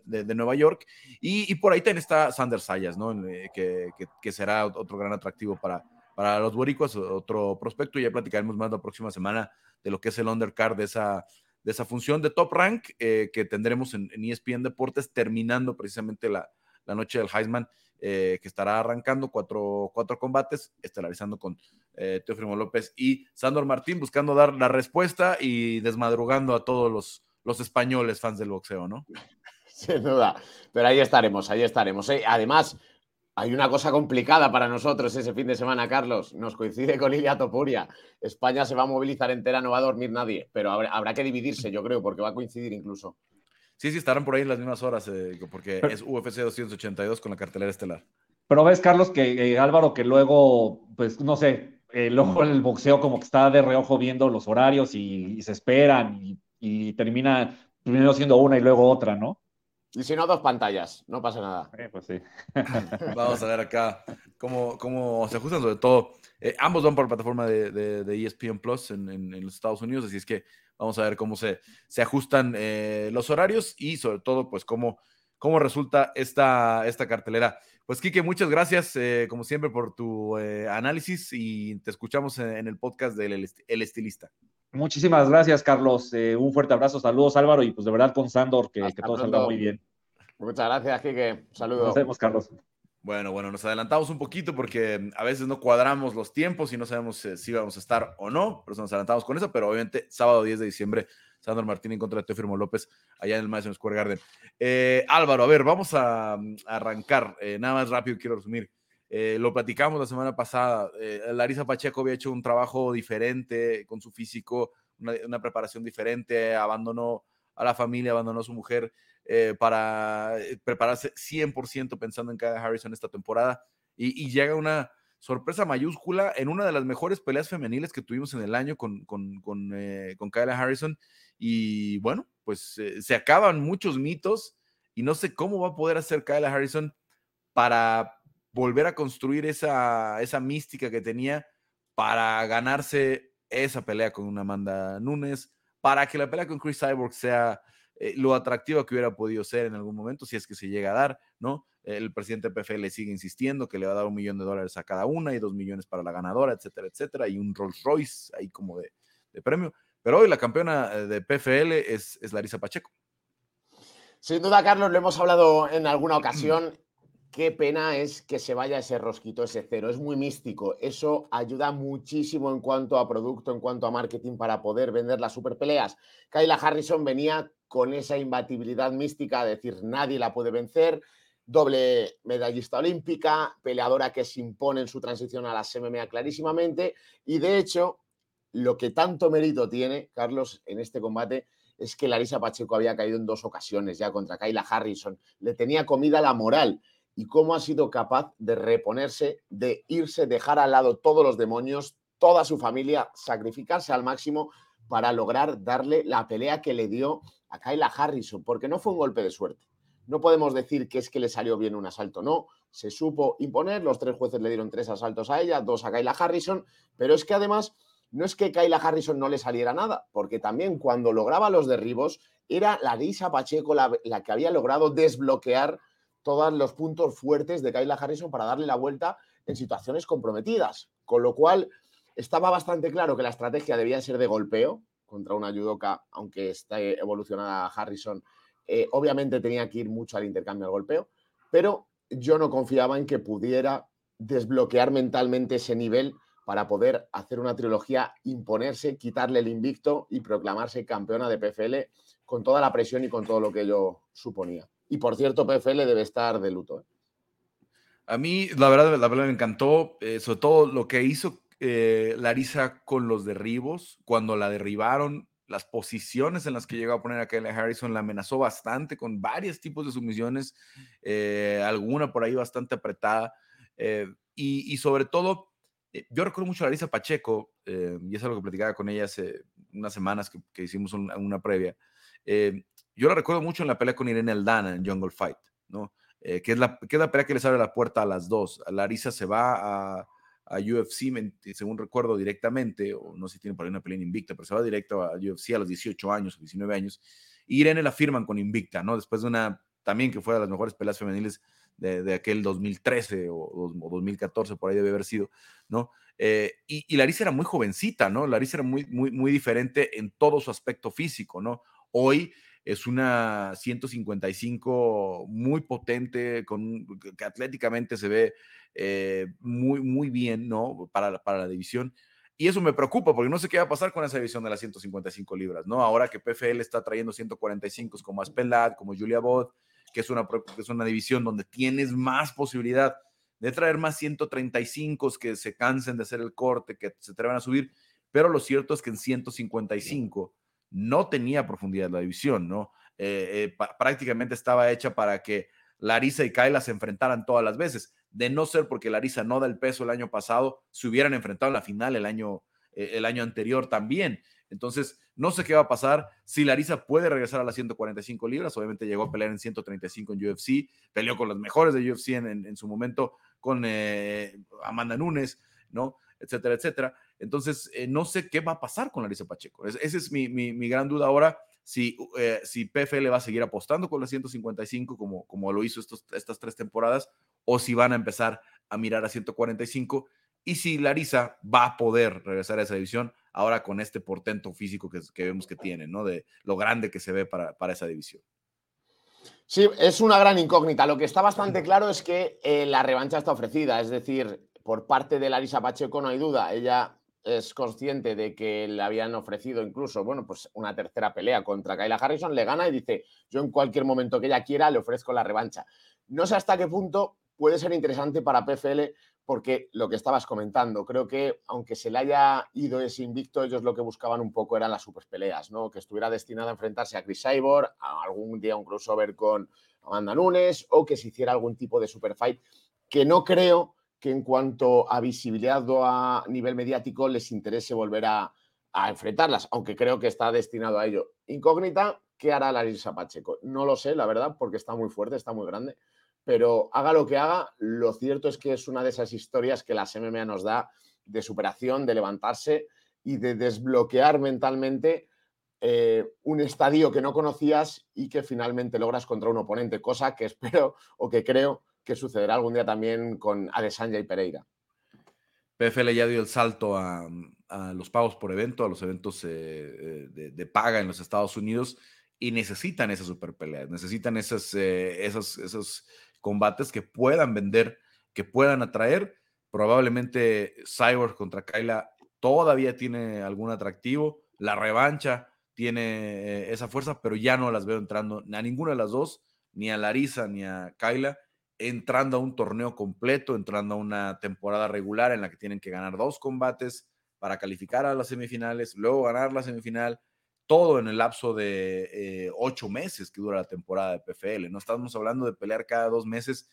A: de, de, Nueva York. Y, y, por ahí también está Sanders Sayas, ¿no? Eh, que, que, que, será otro gran atractivo para, para los boricuas, otro prospecto. Ya platicaremos más la próxima semana de lo que es el undercard de esa, de esa función de top rank eh, que tendremos en, en, ESPN Deportes, terminando precisamente la, la noche del Heisman eh, que estará arrancando cuatro, cuatro combates, estelarizando con eh, López y Sandor Martín, buscando dar la respuesta y desmadrugando a todos los, los españoles fans del boxeo, ¿no? [LAUGHS]
C: Sin duda, pero ahí estaremos, ahí estaremos. ¿eh? Además, hay una cosa complicada para nosotros ese fin de semana, Carlos. Nos coincide con Lilia Topuria. España se va a movilizar entera, no va a dormir nadie, pero habrá, habrá que dividirse, yo creo, porque va a coincidir incluso.
A: Sí, sí, estarán por ahí en las mismas horas, eh, porque es UFC 282 con la cartelera estelar.
B: Pero ves, Carlos, que eh, Álvaro, que luego, pues no sé, el ojo el boxeo como que está de reojo viendo los horarios y, se esperan y, termina primero siendo una y luego otra, ¿no?
C: Y si no, dos pantallas, no pasa nada.
B: Eh, pues sí. [LAUGHS]
A: Vamos a ver acá cómo, cómo se ajustan, sobre todo. ambos van por plataforma de, de, ESPN Plus en, en, los Estados Unidos, así es que Vamos a ver cómo se, se ajustan eh, los horarios y sobre todo, pues, cómo, cómo resulta esta, esta cartelera. Pues, Quique, muchas gracias, eh, como siempre, por tu eh, análisis y te escuchamos en, el podcast del el Estilista.
B: Muchísimas gracias, Carlos. un fuerte abrazo, saludos, Álvaro, y pues de verdad con Sandor, que, que todo salga muy bien.
C: Muchas gracias, Quique. Saludos.
B: Nos vemos, Carlos.
A: Bueno, bueno, nos adelantamos un poquito porque mm, a veces no cuadramos los tiempos y no sabemos eh, si vamos a estar o no, pero nos adelantamos con eso, pero obviamente sábado 10 de diciembre, Sandro Martín en contra de Teofimo López allá en el Madison Square Garden. Eh, Álvaro, a ver, vamos a, mm, arrancar, eh, nada más rápido quiero resumir. Lo platicamos la semana pasada, Larisa Pacheco había hecho un trabajo diferente con su físico, una, preparación diferente, abandonó a la familia, abandonó a su mujer eh, para eh, prepararse 100% pensando en Kyle Harrison esta temporada. Y, llega una sorpresa mayúscula en una de las mejores peleas femeniles que tuvimos en el año con, con, con, eh, Kyle Harrison. Y bueno, pues se acaban muchos mitos y no sé cómo va a poder hacer Kyle Harrison para volver a construir esa, esa mística que tenía para ganarse esa pelea con una Amanda Nunes, para que la pelea con Chris Cyborg sea eh, lo atractivo que hubiera podido ser en algún momento, si es que se llega a dar, ¿no? El presidente PFL sigue insistiendo que le va a dar un millón de dólares a cada una y dos millones para la ganadora, etcétera, etcétera, y un Rolls Royce ahí como de, premio. Pero hoy la campeona eh, de PFL es, es Larisa Pacheco.
C: Sin duda, Carlos, lo hemos hablado en alguna ocasión. Qué pena es que se vaya ese rosquito, ese cero. Es muy místico. Eso ayuda muchísimo en cuanto a producto, en cuanto a marketing para poder vender las superpeleas. Kayla Harrison venía con esa imbatibilidad mística, decir, nadie la puede vencer, doble medallista olímpica, peleadora que se impone en su transición a la MMA clarísimamente, y de hecho, lo que tanto mérito tiene, Carlos, en este combate es que Larisa Pacheco había caído en dos ocasiones ya contra Kayla Harrison. Le tenía comida la moral y cómo ha sido capaz de reponerse, de irse, dejar al lado todos los demonios, toda su familia, sacrificarse al máximo para lograr darle la pelea que le dio a Kayla Harrison, porque no fue un golpe de suerte. No podemos decir que es que le salió bien un asalto, no. Se supo imponer, los tres jueces le dieron tres asaltos a ella, dos a Kayla Harrison, pero es que además no es que Kayla Harrison no le saliera nada, porque también cuando lograba los derribos era Larisa Pacheco la, la que había logrado desbloquear todos los puntos fuertes de Kayla Harrison para darle la vuelta en situaciones comprometidas. Con lo cual, estaba bastante claro que la estrategia debía ser de golpeo contra una judoka, aunque está evolucionada Harrison. Eh, obviamente tenía que ir mucho al intercambio al golpeo, pero yo no confiaba en que pudiera desbloquear mentalmente ese nivel para poder hacer una trilogía, imponerse, quitarle el invicto y proclamarse campeona de PFL con toda la presión y con todo lo que yo suponía. Y por cierto, PFL debe estar de luto. ¿eh?
A: A mí, la verdad, la verdad me encantó, eh, sobre todo lo que hizo eh, Larisa con los derribos, cuando la derribaron, las posiciones en las que llegó a poner a Kelly Harrison la amenazó bastante con varios tipos de sumisiones, alguna por ahí bastante apretada. Y, sobre todo, yo recuerdo mucho a Larisa Pacheco, y es algo que platicaba con ella hace unas semanas que, hicimos una previa. Yo la recuerdo mucho en la pelea con Irene Aldana en Jungle Fight, ¿no? Eh, que, es la, que la pelea que les abre la puerta a las dos. Larisa se va a, a UFC, según recuerdo, directamente, o no sé si tiene por ahí una pelea en Invicta, pero se va directo a UFC a los 18 años, 19 años. Y Irene la firman con Invicta, ¿no? Después de una, también que fue de las mejores peleas femeniles de, de aquel 2013 o, o, 2014, por ahí debe haber sido, ¿no? Eh, y, y, Larisa era muy jovencita, ¿no? Larisa era muy, muy, muy diferente en todo su aspecto físico, ¿no? Hoy es una 155 muy potente, con, que atléticamente se ve eh, muy, muy bien, ¿no? Para, para la división. Y eso me preocupa porque no sé qué va a pasar con esa división de las 155 libras, ¿no? Ahora que PFL está trayendo 145 como Aspenlat, como Julia Bot, que es, una, que es una división donde tienes más posibilidad de traer más 135 que se cansen de hacer el corte, que se atrevan a subir, pero lo cierto es que en 155 no tenía profundidad la división, ¿no? Eh, eh, prácticamente estaba hecha para que Larisa y Kayla se enfrentaran todas las veces. De no ser porque Larisa no da el peso el año pasado, se hubieran enfrentado en la final el año, eh, el año anterior también. Entonces, no sé qué va a pasar. Si Larisa puede regresar a las 145 libras, obviamente llegó a pelear en 135 en UFC, peleó con los mejores de UFC en, su momento, con Amanda Nunes, ¿no? Etcétera, etcétera. Entonces, eh, no sé qué va a pasar con Larisa Pacheco. esa es mi, gran duda ahora, si, eh, PFL va a seguir apostando con la 155 como, como lo hizo estas tres temporadas, o si van a empezar a mirar a 145, y si Larisa va a poder regresar a esa división ahora con este portento físico que, vemos que tiene, ¿no? De lo grande que se ve para, para esa división.
C: Sí, es una gran incógnita. Lo que está bastante claro es que eh, la revancha está ofrecida, es decir, por parte de Larisa Pacheco no hay duda. Ella es consciente de que le habían ofrecido incluso, bueno, pues una tercera pelea contra Kayla Harrison, le gana y dice, yo en cualquier momento que ella quiera le ofrezco la revancha. No sé hasta qué punto puede ser interesante para PFL porque lo que estabas comentando, creo que aunque se le haya ido ese invicto, ellos lo que buscaban un poco eran las super peleas, ¿no? Que estuviera destinada a enfrentarse a Chris Cyborg, a algún día un crossover con Amanda Nunes o que se hiciera algún tipo de super fight que no creo que en cuanto a visibilidad o a nivel mediático les interese volver a, enfrentarlas, aunque creo que está destinado a ello. Incógnita, ¿qué hará Larisa Pacheco? No lo sé, la verdad, porque está muy fuerte, está muy grande, pero haga lo que haga, lo cierto es que es una de esas historias que las MMA nos da de superación, de levantarse y de desbloquear mentalmente eh, un estadio que no conocías y que finalmente logras contra un oponente, cosa que espero o que creo que sucederá algún día también con Adesanya y Pereira.
A: PFL ya dio el salto a, los pagos por evento, a los eventos eh, eh, de, paga en los Estados Unidos y necesitan esas super peleas, necesitan esas, eh, esos, combates que puedan vender, que puedan atraer. Probablemente Cyborg contra Kyla todavía tiene algún atractivo, la revancha tiene esa fuerza, pero ya no las veo entrando a ninguna de las dos, ni a Larisa ni a Kyla entrando a un torneo completo, entrando a una temporada regular en la que tienen que ganar dos combates para calificar a las semifinales, luego ganar la semifinal, todo en el lapso de eh, ocho meses que dura la temporada de PFL. No estamos hablando de pelear cada dos meses.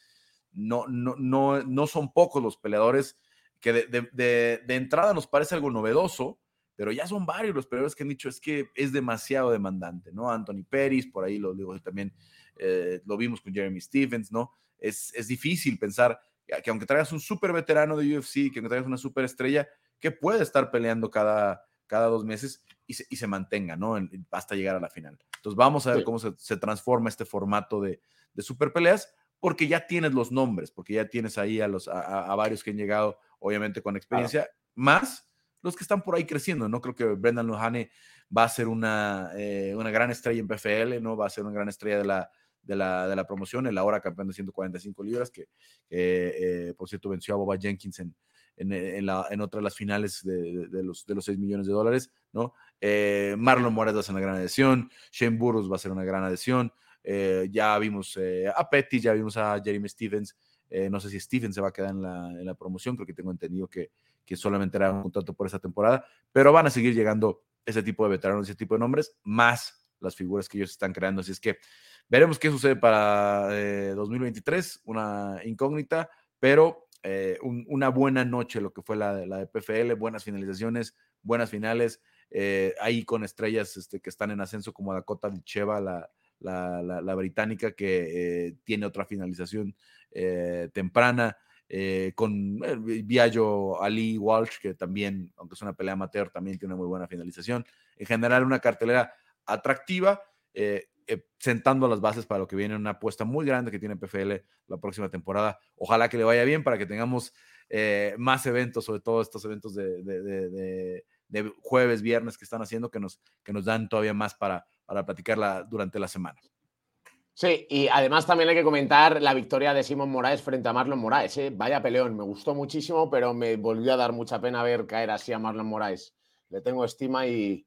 A: No, no, no, no son pocos los peleadores que de, entrada nos parece algo novedoso, pero ya son varios los peleadores que han dicho es que es demasiado demandante, ¿no? Anthony Peris, por ahí lo digo también, eh, lo vimos con Jeremy Stevens, ¿no? Es, es difícil pensar que aunque traigas un súper veterano de UFC, que aunque traigas una súper estrella, que puede estar peleando cada, cada dos meses y se, y se mantenga, ¿no? hasta llegar a la final. Entonces vamos a ver cómo se, se, transforma este formato de, de super peleas, porque ya tienes los nombres, porque ya tienes ahí a, los, a, varios que han llegado, obviamente con experiencia, más los que están por ahí creciendo, ¿no? Creo que Brendan Lohane va a ser una, eh, una gran estrella en PFL, ¿no? Va a ser una gran estrella de la, de la, de la promoción, el ahora campeón de 145 libras, que eh, por cierto venció a Boba Jenkins en, en, la, en otra de las finales de, de, los, de los 6 millones de dólares, ¿no? Eh, Marlon Morales va a ser una gran adhesión, Shane Burroughs va a ser una gran adhesión, eh, ya vimos a Petty, ya vimos a Jeremy Stevens, no sé si Stevens se va a quedar en la, en la promoción, creo que tengo entendido que, que solamente era un contrato por esa temporada, pero van a seguir llegando ese tipo de veteranos, ese tipo de nombres, más las figuras que ellos están creando, así es que Veremos qué sucede para 2023, eh, una incógnita, pero eh, una buena noche lo que fue la, la de PFL, buenas finalizaciones, buenas finales, eh, ahí con estrellas este, que están en ascenso como Dakota Dicheva, la, la, la, británica, que tiene otra finalización temprana. con Viallo Ali Walsh, que también, aunque es una pelea amateur, también tiene muy buena finalización. En general, una cartelera atractiva. Eh, sentando las bases para lo que viene, una apuesta muy grande que tiene PFL la próxima temporada. Ojalá que le vaya bien para que tengamos eh, más eventos, sobre todo estos eventos de, jueves, viernes que están haciendo, que nos, que nos dan todavía más para, para platicarla durante la semana.
C: Sí, y además también hay que comentar la victoria de Simón Moraes frente a Marlon Moraes. ¿eh? Vaya peleón, me gustó muchísimo, pero me volvió a dar mucha pena ver caer así a Marlon Moraes. Le tengo estima y,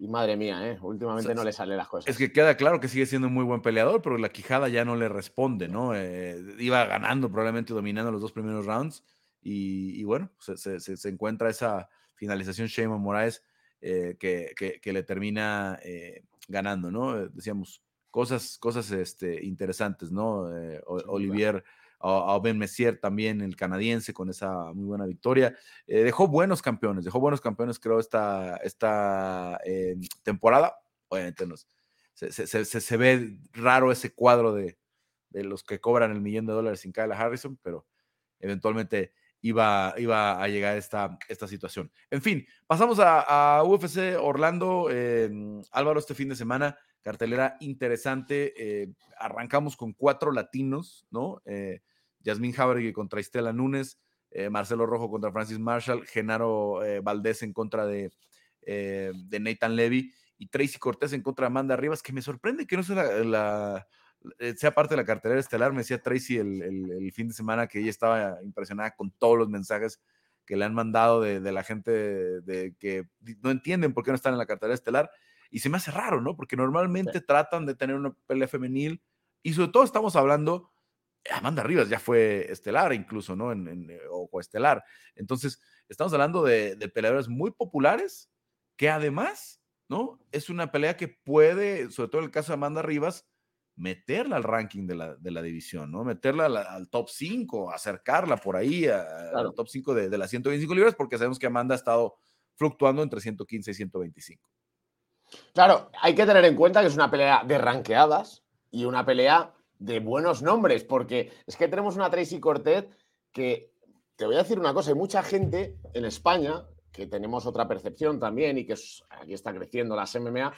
C: y madre mía, ¿eh? últimamente no le salen las cosas.
A: Es que queda claro que sigue siendo un muy buen peleador, pero la Quijada ya no le responde, ¿no? Eh, iba ganando, probablemente dominando los dos primeros rounds. Y, bueno, se, encuentra esa finalización Sheyman Moraes eh, que, que, le termina eh, ganando, ¿no? Decíamos, cosas, cosas este, interesantes, ¿no? Olivier a, Ben Messier también, el canadiense, con esa muy buena victoria. Eh, dejó buenos campeones, dejó buenos campeones, creo, esta, esta eh, temporada. Obviamente se, se, se, ve raro ese cuadro de, de, los que cobran el millón de dólares sin Kyle Harrison, pero eventualmente iba, iba a llegar esta, esta situación. En fin, pasamos a, UFC Orlando. Eh, Álvaro, este fin de semana, cartelera interesante. arrancamos con cuatro latinos, ¿no? Yasmín Jauregui contra Estela Núñez, eh, Marcelo Rojo contra Francis Marshall, Genaro eh, Valdés en contra de, eh, de, Nathan Levy y Tracy Cortés en contra de Amanda Rivas, que me sorprende que no sea, la, sea parte de la cartelera estelar. Me decía Tracy el, fin de semana que ella estaba impresionada con todos los mensajes que le han mandado de, la gente de, que no entienden por qué no están en la cartelera estelar. Y se me hace raro, ¿no? Porque normalmente tratan de tener una pelea femenil y sobre todo estamos hablando Amanda Rivas ya fue estelar incluso, ¿no? En, eh, o estelar. Entonces, estamos hablando de, de, peleadores muy populares que además, ¿no? Es una pelea que puede, sobre todo en el caso de Amanda Rivas, meterla al ranking de la, de la división, ¿no? Meterla al, top 5, acercarla por ahí al top 5 de, de las 125 libras, porque sabemos que Amanda ha estado fluctuando entre 115 y 125.
C: Claro, hay que tener en cuenta que es una pelea de ranqueadas y una pelea de buenos nombres, porque es que tenemos una Tracy Cortez que, te voy a decir una cosa, hay mucha gente en España, que tenemos otra percepción también y que aquí está creciendo las MMA,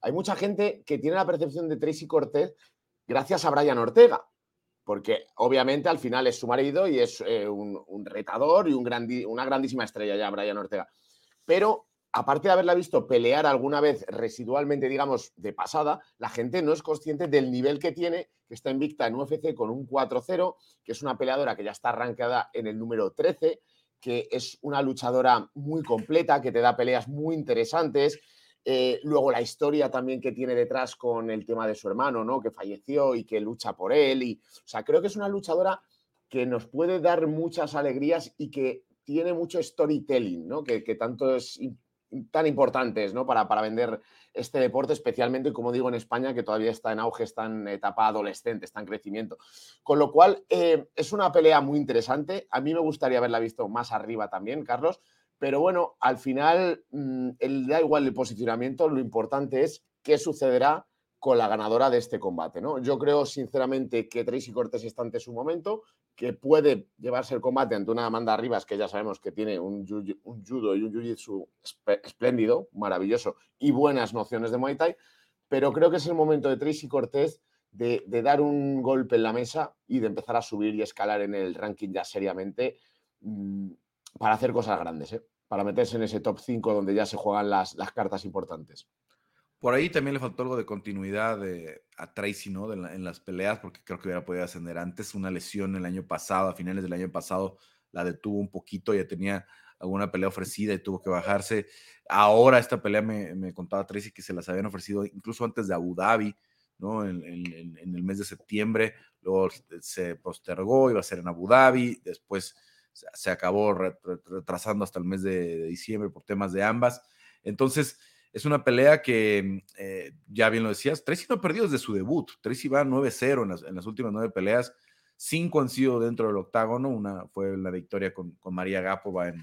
C: hay mucha gente que tiene la percepción de Tracy Cortez gracias a Brian Ortega, porque obviamente al final es su marido y es eh, un, retador y un una grandísima estrella ya, Brian Ortega. Pero aparte de haberla visto pelear alguna vez residualmente, digamos, de pasada, la gente no es consciente del nivel que tiene, que está invicta en UFC con un 4-0, que es una peleadora que ya está arrancada en el número 13, que es una luchadora muy completa, que te da peleas muy interesantes. Eh, luego la historia también que tiene detrás con el tema de su hermano, ¿no? Que falleció y que lucha por él. Y, o sea, creo que es una luchadora que nos puede dar muchas alegrías y que tiene mucho storytelling, ¿no? Que, tanto es tan importante ¿no? para, para vender este deporte, especialmente, como digo, en España, que todavía está en auge, está en etapa adolescente, está en crecimiento. Con lo cual, eh, es una pelea muy interesante. A mí me gustaría haberla visto más arriba también, Carlos. Pero bueno, al final, mm, el, da igual el posicionamiento, lo importante es qué sucederá con la ganadora de este combate. ¿no? Yo creo sinceramente que Tracy Cortés está ante su momento, que puede llevarse el combate ante una Amanda Rivas, que ya sabemos que tiene un, judo y un jiu-jitsu espléndido, maravilloso, y buenas nociones de Muay Thai, pero creo que es el momento de Tracy Cortés de, dar un golpe en la mesa y de empezar a subir y escalar en el ranking ya seriamente mm, para hacer cosas grandes, ¿eh? para meterse en ese top 5 donde ya se juegan las cartas importantes.
A: Por ahí también le faltó algo de continuidad a Tracy, ¿no? en las peleas, porque creo que hubiera podido ascender antes. Una lesión el año pasado, a finales del año pasado, la detuvo un poquito, ya tenía alguna pelea ofrecida y tuvo que bajarse. Ahora esta pelea me, contaba Tracy que se las habían ofrecido incluso antes de Abu Dhabi, ¿no? En, el mes de septiembre, luego se postergó, iba a ser en Abu Dhabi, después se acabó retrasando hasta el mes de diciembre por temas de ambas. Entonces, es una pelea que, eh, ya bien lo decías, Tracy no ha perdido desde su debut. Tracy va 9-0 en las, últimas nueve peleas. Cinco han sido dentro del octágono. Una fue la victoria con, María Gapova en,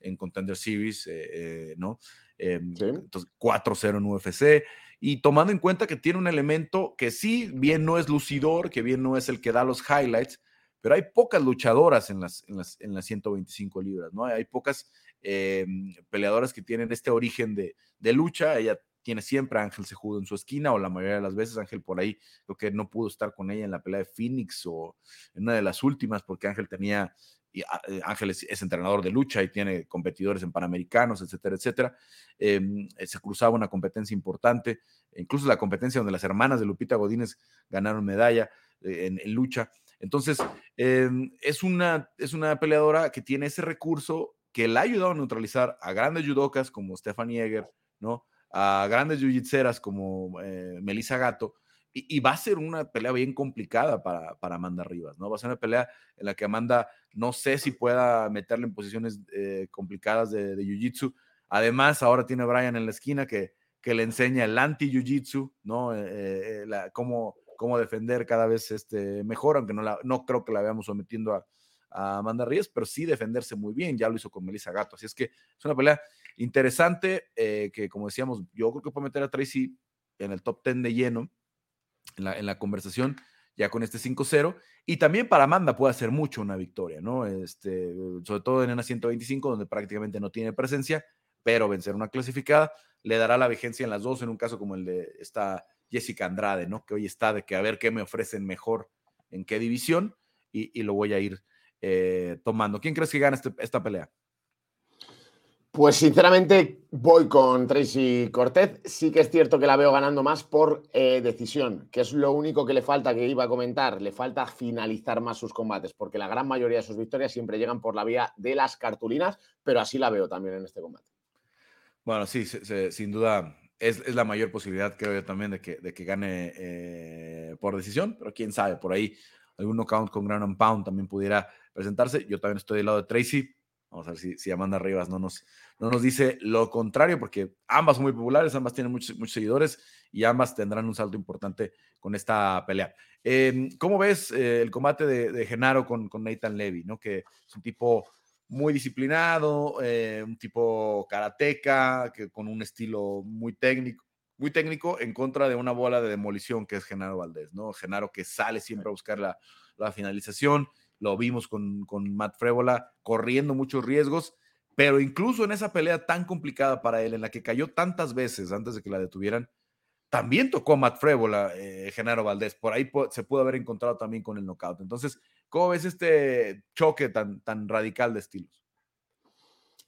A: en Contender Series, eh, eh, ¿no? Entonces, 4-0 en UFC. Y tomando en cuenta que tiene un elemento que sí, bien no es lucidor, que bien no es el que da los highlights, pero hay pocas luchadoras en las, en las, en las 125 libras, ¿no? Hay pocas Em, peleadoras que tienen este origen de, lucha. Ella tiene siempre a Ángel Sejudo en su esquina, o la mayoría de las veces Ángel por ahí, creo que no pudo estar con ella en la pelea de Phoenix o en una de las últimas, porque Ángel tenía, y ah, eh, Ángel es, entrenador de lucha y tiene competidores en Panamericanos, etcétera, etcétera. Em, eh, se cruzaba una competencia importante, incluso la competencia donde las hermanas de Lupita Godínez ganaron medalla eh, en, lucha. Entonces, em, es, una, es una peleadora que tiene ese recurso que le ha ayudado a neutralizar a grandes judocas como Stephanie Eger, ¿no? A grandes jiu como eh, Melissa Gato, y, va a ser una pelea bien complicada para, para, Amanda Rivas, ¿no? Va a ser una pelea en la que Amanda no sé si pueda meterle en posiciones eh, complicadas de, de jiu-jitsu. Además, ahora tiene a Brian en la esquina que, que le enseña el anti-jiu-jitsu, ¿no? Eh, la, cómo, cómo defender cada vez este, mejor, aunque no, la, no creo que la veamos sometiendo a, a Amanda Ríos, pero sí defenderse muy bien. Ya lo hizo con Melissa Gato. Así es que es una pelea interesante eh, que, como decíamos, yo creo que puede meter a Tracy en el top 10 de lleno en la, en la conversación ya con este 5-0. Y también para Amanda puede hacer mucho una victoria, ¿no? Este, sobre todo en una 125, donde prácticamente no tiene presencia, pero vencer una clasificada le dará la vigencia en las dos, en un caso como el de esta Jessica Andrade, ¿no? Que hoy está de que a ver qué me ofrecen mejor en qué división y, y lo voy a ir eh, tomando. ¿Quién crees que gana este, esta pelea?
C: Pues sinceramente voy con Tracy Cortez. Sí que es cierto que la veo ganando más por eh, decisión, que es lo único que le falta, que iba a comentar. Le falta finalizar más sus combates, porque la gran mayoría de sus victorias siempre llegan por la vía de las cartulinas, pero así la veo también en este combate.
A: Bueno, sí, sin duda es, la mayor posibilidad, creo yo también, de que, de que gane eh, por decisión, pero quién sabe, por ahí algún knockout con ground and pound también pudiera presentarse. Yo también estoy del lado de Tracy. Vamos a ver si, si Amanda Rivas no nos, no nos dice lo contrario, porque ambas son muy populares, ambas tienen muchos, muchos seguidores y ambas tendrán un salto importante con esta pelea. Em, ¿Cómo ves eh, el combate de, Genaro con, con, Nathan Levy? ¿no? Que es un tipo muy disciplinado, eh, un tipo karateca, que con un estilo muy técnico, muy técnico en contra de una bola de demolición que es Genaro Valdés, ¿no? Genaro que sale siempre a buscar la, la finalización lo vimos con, con Matt Frébola corriendo muchos riesgos, pero incluso en esa pelea tan complicada para él, en la que cayó tantas veces antes de que la detuvieran, también tocó a Matt Frébola, eh, Genaro Valdés, por ahí se pudo haber encontrado también con el knockout. Entonces, ¿cómo ves este choque tan, tan radical de estilos?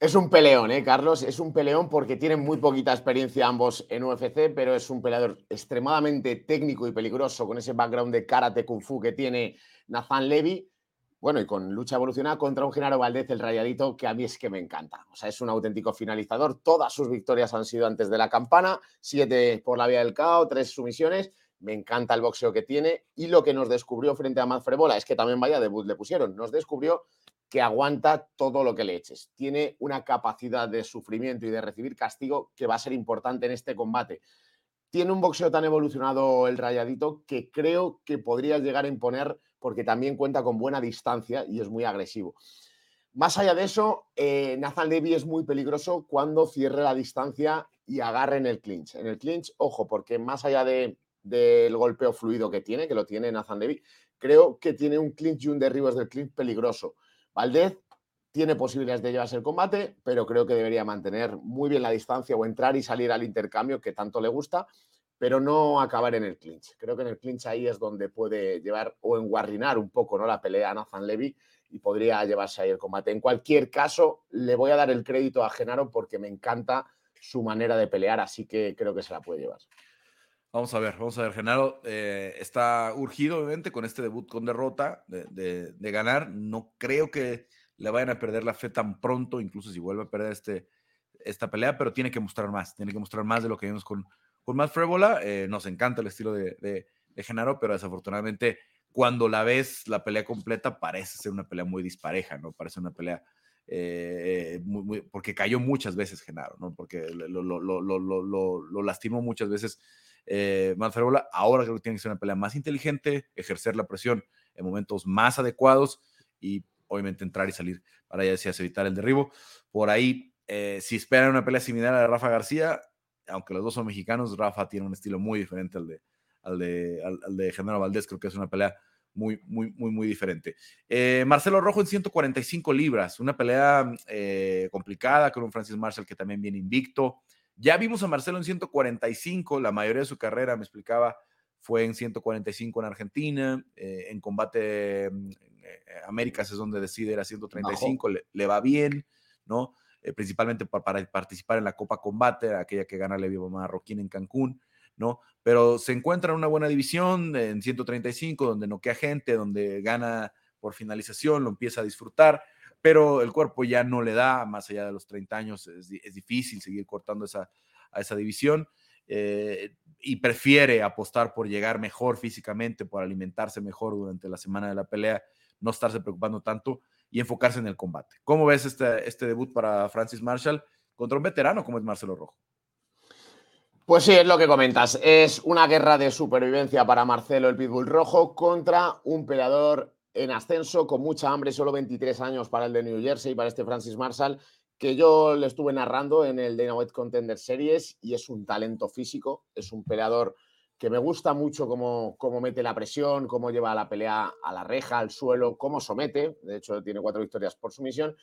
C: Es un peleón, ¿eh, Carlos? Es un peleón porque tienen muy poquita experiencia ambos en UFC, pero es un peleador extremadamente técnico y peligroso con ese background de karate kung fu que tiene Nathan Levy. Bueno, y con lucha evolucionada contra un Genaro Valdez, el rayadito, que a mí es que me encanta. O sea, es un auténtico finalizador. Todas sus victorias han sido antes de la campana, siete por la vía del caos, tres sumisiones. Me encanta el boxeo que tiene. Y lo que nos descubrió frente a Matt Frebola es que también vaya debut le pusieron. Nos descubrió que aguanta todo lo que le eches. Tiene una capacidad de sufrimiento y de recibir castigo que va a ser importante en este combate. Tiene un boxeo tan evolucionado el rayadito que creo que podría llegar a imponer porque también cuenta con buena distancia y es muy agresivo. Más allá de eso, eh, Nathan Levy es muy peligroso cuando cierre la distancia y agarre en el clinch. En el clinch, ojo, porque más allá de, del golpeo fluido que tiene, que lo tiene Nathan Levy, creo que tiene un clinch y un derribo del clinch peligroso. Valdez tiene posibilidades de llevarse el combate, pero creo que debería mantener muy bien la distancia o entrar y salir al intercambio que tanto le gusta, pero no acabar en el clinch. Creo que en el clinch ahí es donde puede llevar o enguarrinar un poco ¿no? la pelea a Nathan Levy y podría llevarse ahí el combate. En cualquier caso, le voy a dar el crédito a Genaro porque me encanta su manera de pelear, así que creo que se la puede llevar.
A: Vamos a ver, vamos a ver. Genaro eh, está urgido, obviamente, con este debut con derrota de, ganar. No creo que le vayan a perder la fe tan pronto, incluso si vuelve a perder este, esta pelea, pero tiene que mostrar más, tiene que mostrar más de lo que vimos con, con Matt Frébola. Eh, nos encanta el estilo de, de, Genaro, pero desafortunadamente cuando la ves la pelea completa parece ser una pelea muy dispareja, ¿no? Parece una pelea eh, muy, porque cayó muchas veces Genaro, ¿no? Porque lo, lo, lo, lo lastimó muchas veces eh, Ahora creo que tiene que ser una pelea más inteligente, ejercer la presión en momentos más adecuados y obviamente entrar y salir para ya decías evitar el derribo. Por ahí, eh, si esperan una pelea similar a Rafa García, aunque los dos son mexicanos, Rafa tiene un estilo muy diferente al de, al de, al, de Genaro Valdés, creo que es una pelea muy, muy, muy, muy diferente. Eh, Marcelo Rojo en 145 libras, una pelea eh, complicada con un Francis Marshall que también viene invicto. Ya vimos a Marcelo en 145, la mayoría de su carrera, me explicaba, fue en 145 en Argentina, eh, en combate eh, Américas es donde decide ir a 135, le, va bien, ¿no? Eh, principalmente para, participar en la Copa Combate, aquella que gana Levi Marroquín en Cancún, ¿no? Pero se encuentra en una buena división en 135, donde noquea gente, donde gana por finalización, lo empieza a disfrutar pero el cuerpo ya no le da, más allá de los 30 años, es, difícil seguir cortando esa, a esa división. Eh, y prefiere apostar por llegar mejor físicamente, por alimentarse mejor durante la semana de la pelea, no estarse preocupando tanto y enfocarse en el combate. ¿Cómo ves este, este debut para Francis Marshall contra un veterano como es Marcelo Rojo?
C: Pues sí, es lo que comentas. Es una guerra de supervivencia para Marcelo el Pitbull Rojo contra un peleador en ascenso, con mucha hambre, solo 23 años para el de New Jersey, para este Francis Marshall, que yo le estuve narrando en el Dana White Contender Series y es un talento físico, es un peleador que me gusta mucho cómo, cómo mete la presión, cómo lleva la pelea a la reja, al suelo, cómo somete, de hecho tiene cuatro victorias por sumisión,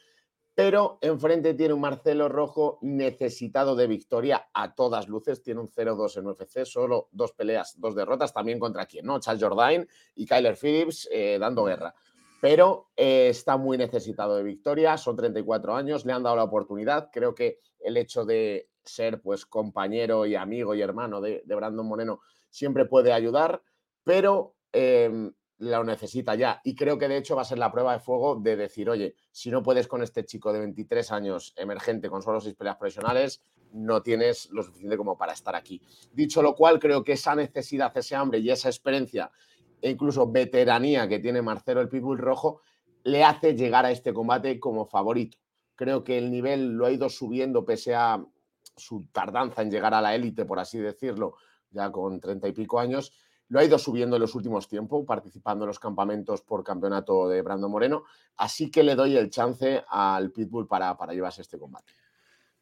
C: pero enfrente tiene un Marcelo Rojo necesitado de victoria a todas luces. Tiene un 0-2 en UFC, solo dos peleas, dos derrotas, también contra quién, ¿no? Charles Jourdain y Kyler Phillips eh, dando guerra. Pero eh, está muy necesitado de victoria, son 34 años, le han dado la oportunidad. Creo que el hecho de ser pues compañero y amigo y hermano de, de Brandon Moreno siempre puede ayudar, pero em, lo necesita ya. Y creo que de hecho va a ser la prueba de fuego de decir, oye, si no puedes con este chico de 23 años emergente con solo seis peleas profesionales, no tienes lo suficiente como para estar aquí. Dicho lo cual, creo que esa necesidad, ese hambre y esa experiencia e incluso veteranía que tiene Marcelo el Pitbull Rojo le hace llegar a este combate como favorito. Creo que el nivel lo ha ido subiendo pese a su tardanza en llegar a la élite, por así decirlo, ya con treinta y pico años lo ha ido subiendo en los últimos tiempos, participando en los campamentos por campeonato de Brando Moreno. Así que le doy el chance al Pitbull para, para llevarse este combate.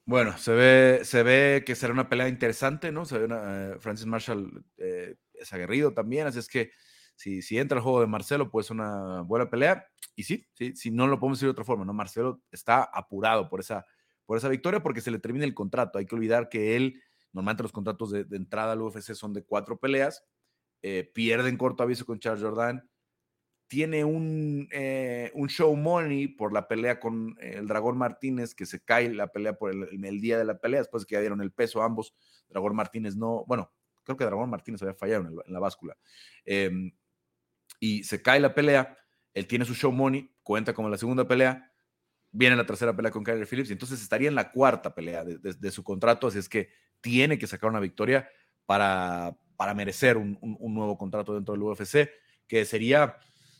A: Bueno, se ve, se ve que será una pelea interesante, ¿no? Se ve eh, Francis Marshall eh, es aguerrido también, así es que si, si entra el juego de Marcelo, pues una buena pelea. Y sí, sí, si no lo podemos decir de otra forma, ¿no? Marcelo está apurado por esa, por esa victoria porque se le termina el contrato. Hay que olvidar que él, normalmente los contratos de, de entrada al UFC son de cuatro peleas eh, pierde en corto aviso con Charles Jordan, tiene un, eh, un, show money por la pelea con el Dragón Martínez, que se cae la pelea por el, el, día de la pelea, después que ya dieron el peso ambos. Dragón Martínez no, bueno, creo que Dragón Martínez había fallado en, la báscula. Em, y se cae la pelea, él tiene su show money, cuenta como la segunda pelea, viene la tercera pelea con Kyler Phillips, y entonces estaría en la cuarta pelea de su contrato, así es que tiene que sacar una victoria para, para merecer un, nuevo contrato dentro del UFC, que sería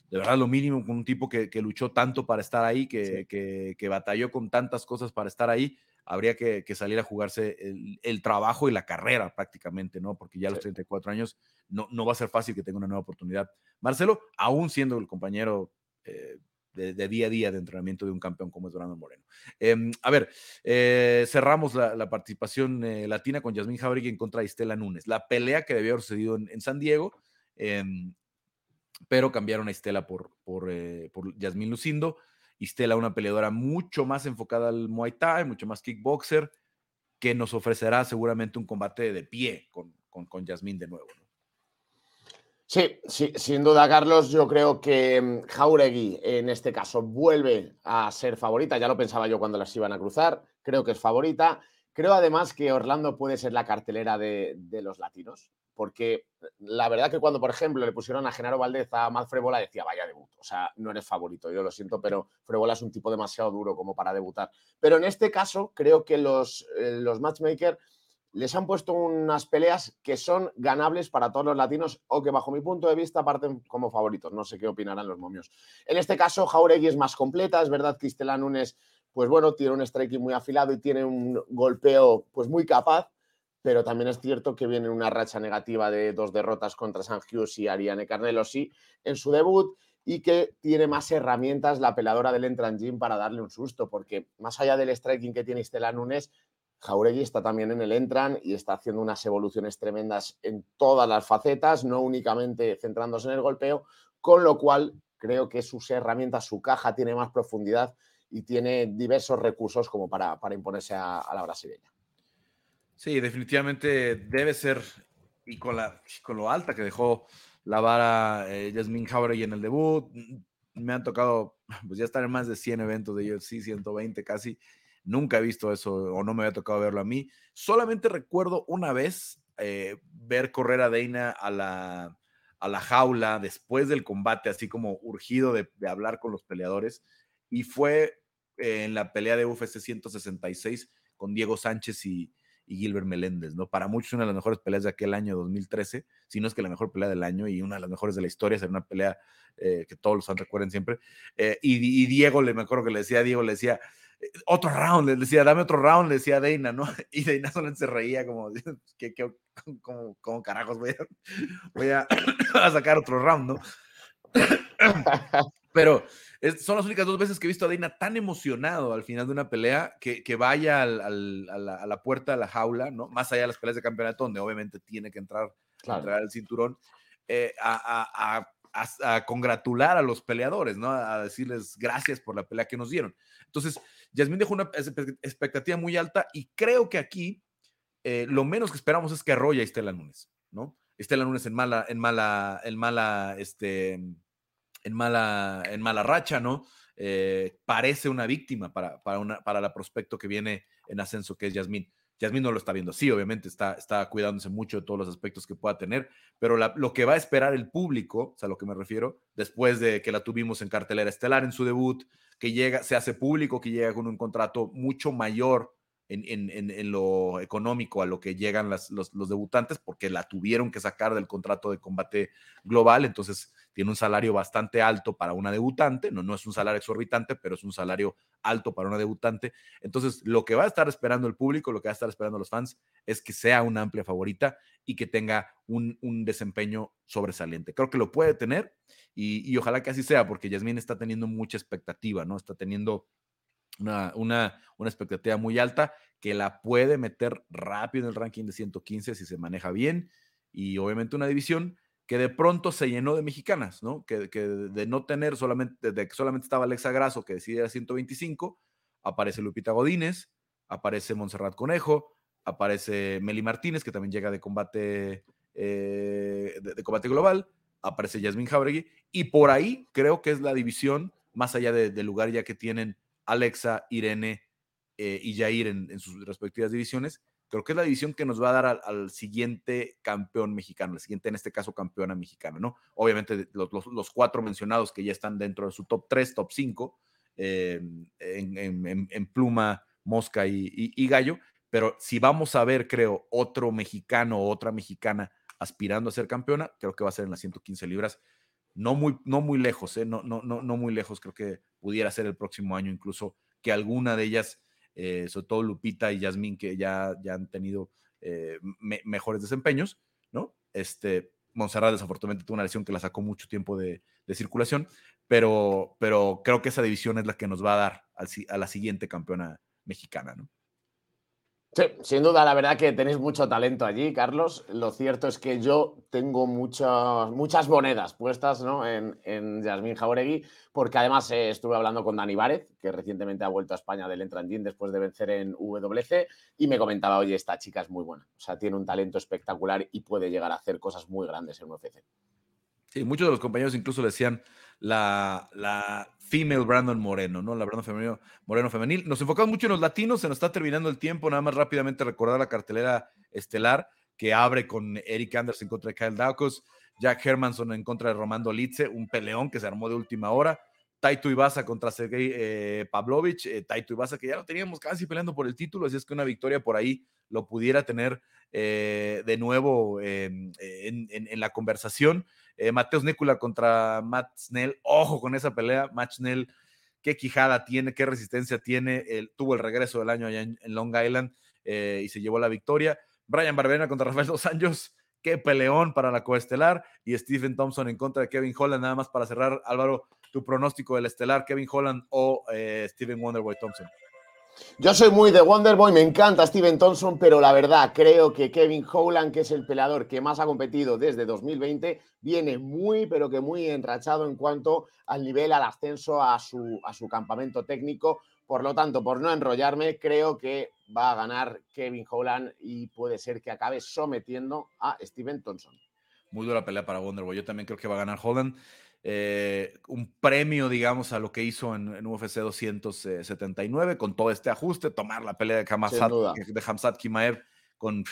A: de verdad lo mínimo con un tipo que, luchó tanto para estar ahí, que, que, batalló con tantas cosas para estar ahí, habría que, salir a jugarse el, trabajo y la carrera prácticamente, ¿no? Porque ya a los 34 años no, no va a ser fácil que tenga una nueva oportunidad. Marcelo, aún siendo el compañero eh, de, día a día de entrenamiento de un campeón como es Moreno. Em, a ver, eh, cerramos la, participación eh, latina con Yasmín Jauregui en contra de Estela Núñez. La pelea que debió haber sucedido en, San Diego, em, pero cambiaron a Estela por, por, eh, por Yasmín Lucindo. Estela, una peleadora mucho más enfocada al Muay Thai, mucho más kickboxer, que nos ofrecerá seguramente un combate de pie con, con, con Yasmín de nuevo.
C: Sí, sí, sin duda, Carlos. Yo creo que mm, Jauregui en este caso vuelve a ser favorita. Ya lo pensaba yo cuando las iban a cruzar. Creo que es favorita. Creo además que Orlando puede ser la cartelera de, los latinos. Porque la verdad que cuando, por ejemplo, le pusieron a Genaro Valdez a Matt Frebola, decía, vaya debut. O sea, no eres favorito, yo lo siento, pero Frebola es un tipo demasiado duro como para debutar. Pero en este caso, creo que los, eh, los matchmakers les han puesto unas peleas que son ganables para todos los latinos o que bajo mi punto de vista parten como favoritos. No sé qué opinarán los momios. En este caso, Jauregui es más completa. Es verdad que Istela Nunes, pues bueno, tiene un striking muy afilado y tiene un golpeo pues muy capaz, pero también es cierto que viene una racha negativa de dos derrotas contra San Hughes y Ariane Carnelo, sí, en su debut y que tiene más herramientas la peladora del Entran Gym para darle un susto, porque más allá del striking que tiene Istela Nunes, Jauregui está también en el Entran y está haciendo unas evoluciones tremendas en todas las facetas, no únicamente centrándose en el golpeo, con lo cual creo que sus herramientas, su caja tiene más profundidad y tiene diversos recursos como para, imponerse a, la brasileña.
A: Sí, definitivamente debe ser, y con, la, lo alta que dejó la vara eh, Jasmine Jauregui en el debut, me han tocado, pues ya estar en más de 100 eventos de UFC, 120 casi, Nunca he visto eso o no me había tocado verlo a mí. Solamente recuerdo una vez eh, ver correr a Deina a la, a la jaula después del combate, así como urgido de, hablar con los peleadores. Y fue en la pelea de UFC 166 con Diego Sánchez y, Gilbert Meléndez, ¿no? Para muchos una de las mejores peleas de aquel año 2013, si no es que la mejor pelea del año y una de las mejores de la historia, era una pelea eh, que todos los fans recuerden siempre. Eh, y, y, Diego, le me acuerdo que le decía Diego, le decía, otro round, le decía, dame otro round, le decía a Deina, ¿no? [LAUGHS] Y Deina solamente se reía como, [LAUGHS] ¿qué, como, carajos voy a, voy a, [COUGHS] sacar otro round, ¿no? [COUGHS] Pero son las únicas dos veces que he visto a Deina tan emocionado al final de una pelea que, que vaya al, a, la, puerta de la jaula, ¿no? Más allá de las peleas de campeonato, donde obviamente tiene que entrar, entrar al cinturón, eh, a, a congratular a los peleadores, ¿no? A decirles gracias por la pelea que nos dieron. Entonces, Yasmín dejó una expectativa muy alta y creo que aquí eh, lo menos que esperamos es que arrolla a Estela Núñez, ¿no? Estela Núñez en mala, en mala, en mala, este, en mala, en mala racha, ¿no? Eh, parece una víctima para, para, para la prospecto que viene en ascenso, que es Yasmín. Yasmín no lo está viendo. Así, obviamente está, está cuidándose mucho de todos los aspectos que pueda tener, pero lo que va a esperar el público, o sea, a lo que me refiero, después de que la tuvimos en cartelera estelar en su debut, que llega, se hace público, que llega con un contrato mucho mayor en, en, lo económico a lo que llegan los, los, debutantes, porque la tuvieron que sacar del contrato de combate global, entonces tiene un salario bastante alto para una debutante, no, no es un salario exorbitante, pero es un salario alto para una debutante. Entonces, lo que va a estar esperando el público, lo que va a estar esperando los fans, es que sea una amplia favorita y que tenga un, un desempeño sobresaliente. Creo que lo puede tener y, ojalá que así sea, porque Yasmín está teniendo mucha expectativa, ¿no? Está teniendo una, una, una, expectativa muy alta que la puede meter rápido en el ranking de 115 si se maneja bien y obviamente una división que de pronto se llenó de mexicanas, ¿no? Que, de no tener solamente, de que solamente estaba Alexa Grasso que decide a 125, aparece Lupita Godínez, aparece Montserrat Conejo, aparece Meli Martínez, que también llega de combate, eh, de, combate global, aparece Yasmin Jauregui, y por ahí creo que es la división, más allá del lugar ya que tienen Alexa, Irene eh, y Jair en, sus respectivas divisiones, creo que es la división que nos va a dar al, siguiente campeón mexicano, el siguiente en este caso campeona mexicana, ¿no? Obviamente los, cuatro mencionados que ya están dentro de su top 3, top 5, eh, en, pluma, mosca y, gallo, pero si vamos a ver, creo, otro mexicano o otra mexicana aspirando a ser campeona, creo que va a ser en las 115 libras no muy, no muy lejos, ¿eh? no, no, no, no muy lejos, creo que pudiera ser el próximo año incluso que alguna de ellas, eh, sobre todo Lupita y Yasmín, que ya, ya han tenido eh, mejores desempeños, ¿no? Este, Monserrat desafortunadamente tuvo una lesión que la sacó mucho tiempo de, circulación, pero, pero creo que esa división es la que nos va a dar a la siguiente campeona mexicana, ¿no?
C: Sí, sin duda, la verdad que tenéis mucho talento allí, Carlos. Lo cierto es que yo tengo muchas, muchas monedas puestas ¿no? en, en Yasmín Jauregui, porque además eh, estuve hablando con Dani Várez, que recientemente ha vuelto a España del Entrandín después de vencer en WC, y me comentaba, oye, esta chica es muy buena. O sea, tiene un talento espectacular y puede llegar a hacer cosas muy grandes en UFC.
A: Sí, muchos de los compañeros incluso decían la, la female Brandon Moreno, ¿no? La Brandon femenino, Moreno femenil. Nos enfocamos mucho en los latinos, se nos está terminando el tiempo, nada más rápidamente recordar la cartelera estelar que abre con Eric Anderson contra Kyle Dawkins, Jack Hermanson en contra de Romando Litze, un peleón que se armó de última hora, Taito Ibasa contra Sergei eh, Pavlovich, eh, Taito Ibasa que ya lo teníamos casi peleando por el título, así es que una victoria por ahí lo pudiera tener eh, de nuevo en, la conversación. Eh, Mateus Nicola contra Matt Snell, ojo con esa pelea, Matt Snell, qué quijada tiene, qué resistencia tiene, tuvo el regreso del año allá en, Long Island eh, y se llevó la victoria. Brian Barbera contra Rafael Dos Anjos, qué peleón para la coestelar. Y Stephen Thompson en contra de Kevin Holland, nada más para cerrar, Álvaro, tu pronóstico del estelar, Kevin Holland o Stephen Wonderboy Thompson.
C: Yo soy muy de Wonderboy, me encanta Steven Thompson, pero la verdad creo que Kevin Howland, que es el peleador que más ha competido desde 2020, viene muy, pero que muy enrachado en cuanto al nivel, al ascenso a su, a su campamento técnico. Por lo tanto, por no enrollarme, creo que va a ganar Kevin Howland y puede ser que acabe sometiendo a Steven Thompson.
A: Muy dura pelea para Wonderboy. Yo también creo que va a ganar Holland. Eh, un premio, digamos, a lo que hizo en, UFC 279 con todo este ajuste, tomar la pelea de, Hamzat, de Hamzat Kimaev con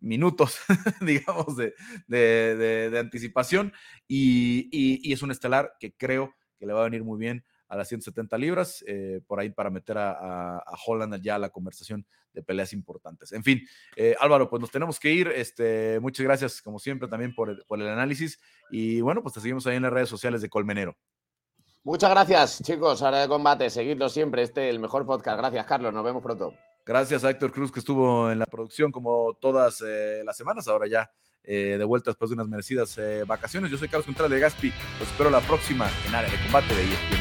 A: minutos, [LAUGHS] digamos, de, de, anticipación. Y, y, es un estelar que creo que le va a venir muy bien a las 170 libras, eh, por ahí para meter a, Holland ya a la conversación de peleas importantes. En fin, eh, Álvaro, pues nos tenemos que ir. Este, muchas gracias, como siempre, también por el, por el análisis. Y bueno, pues te seguimos ahí en las redes sociales de Colmenero.
C: Muchas gracias, chicos. Área de combate, seguidlo siempre. Este el mejor podcast. Gracias, Carlos. Nos vemos pronto.
A: Gracias a Héctor Cruz, que estuvo en la producción como todas eh, las semanas. Ahora ya de vuelta después de unas merecidas vacaciones. Yo soy Carlos Contreras de Gaspi. Los espero la próxima en área de combate de ESPN.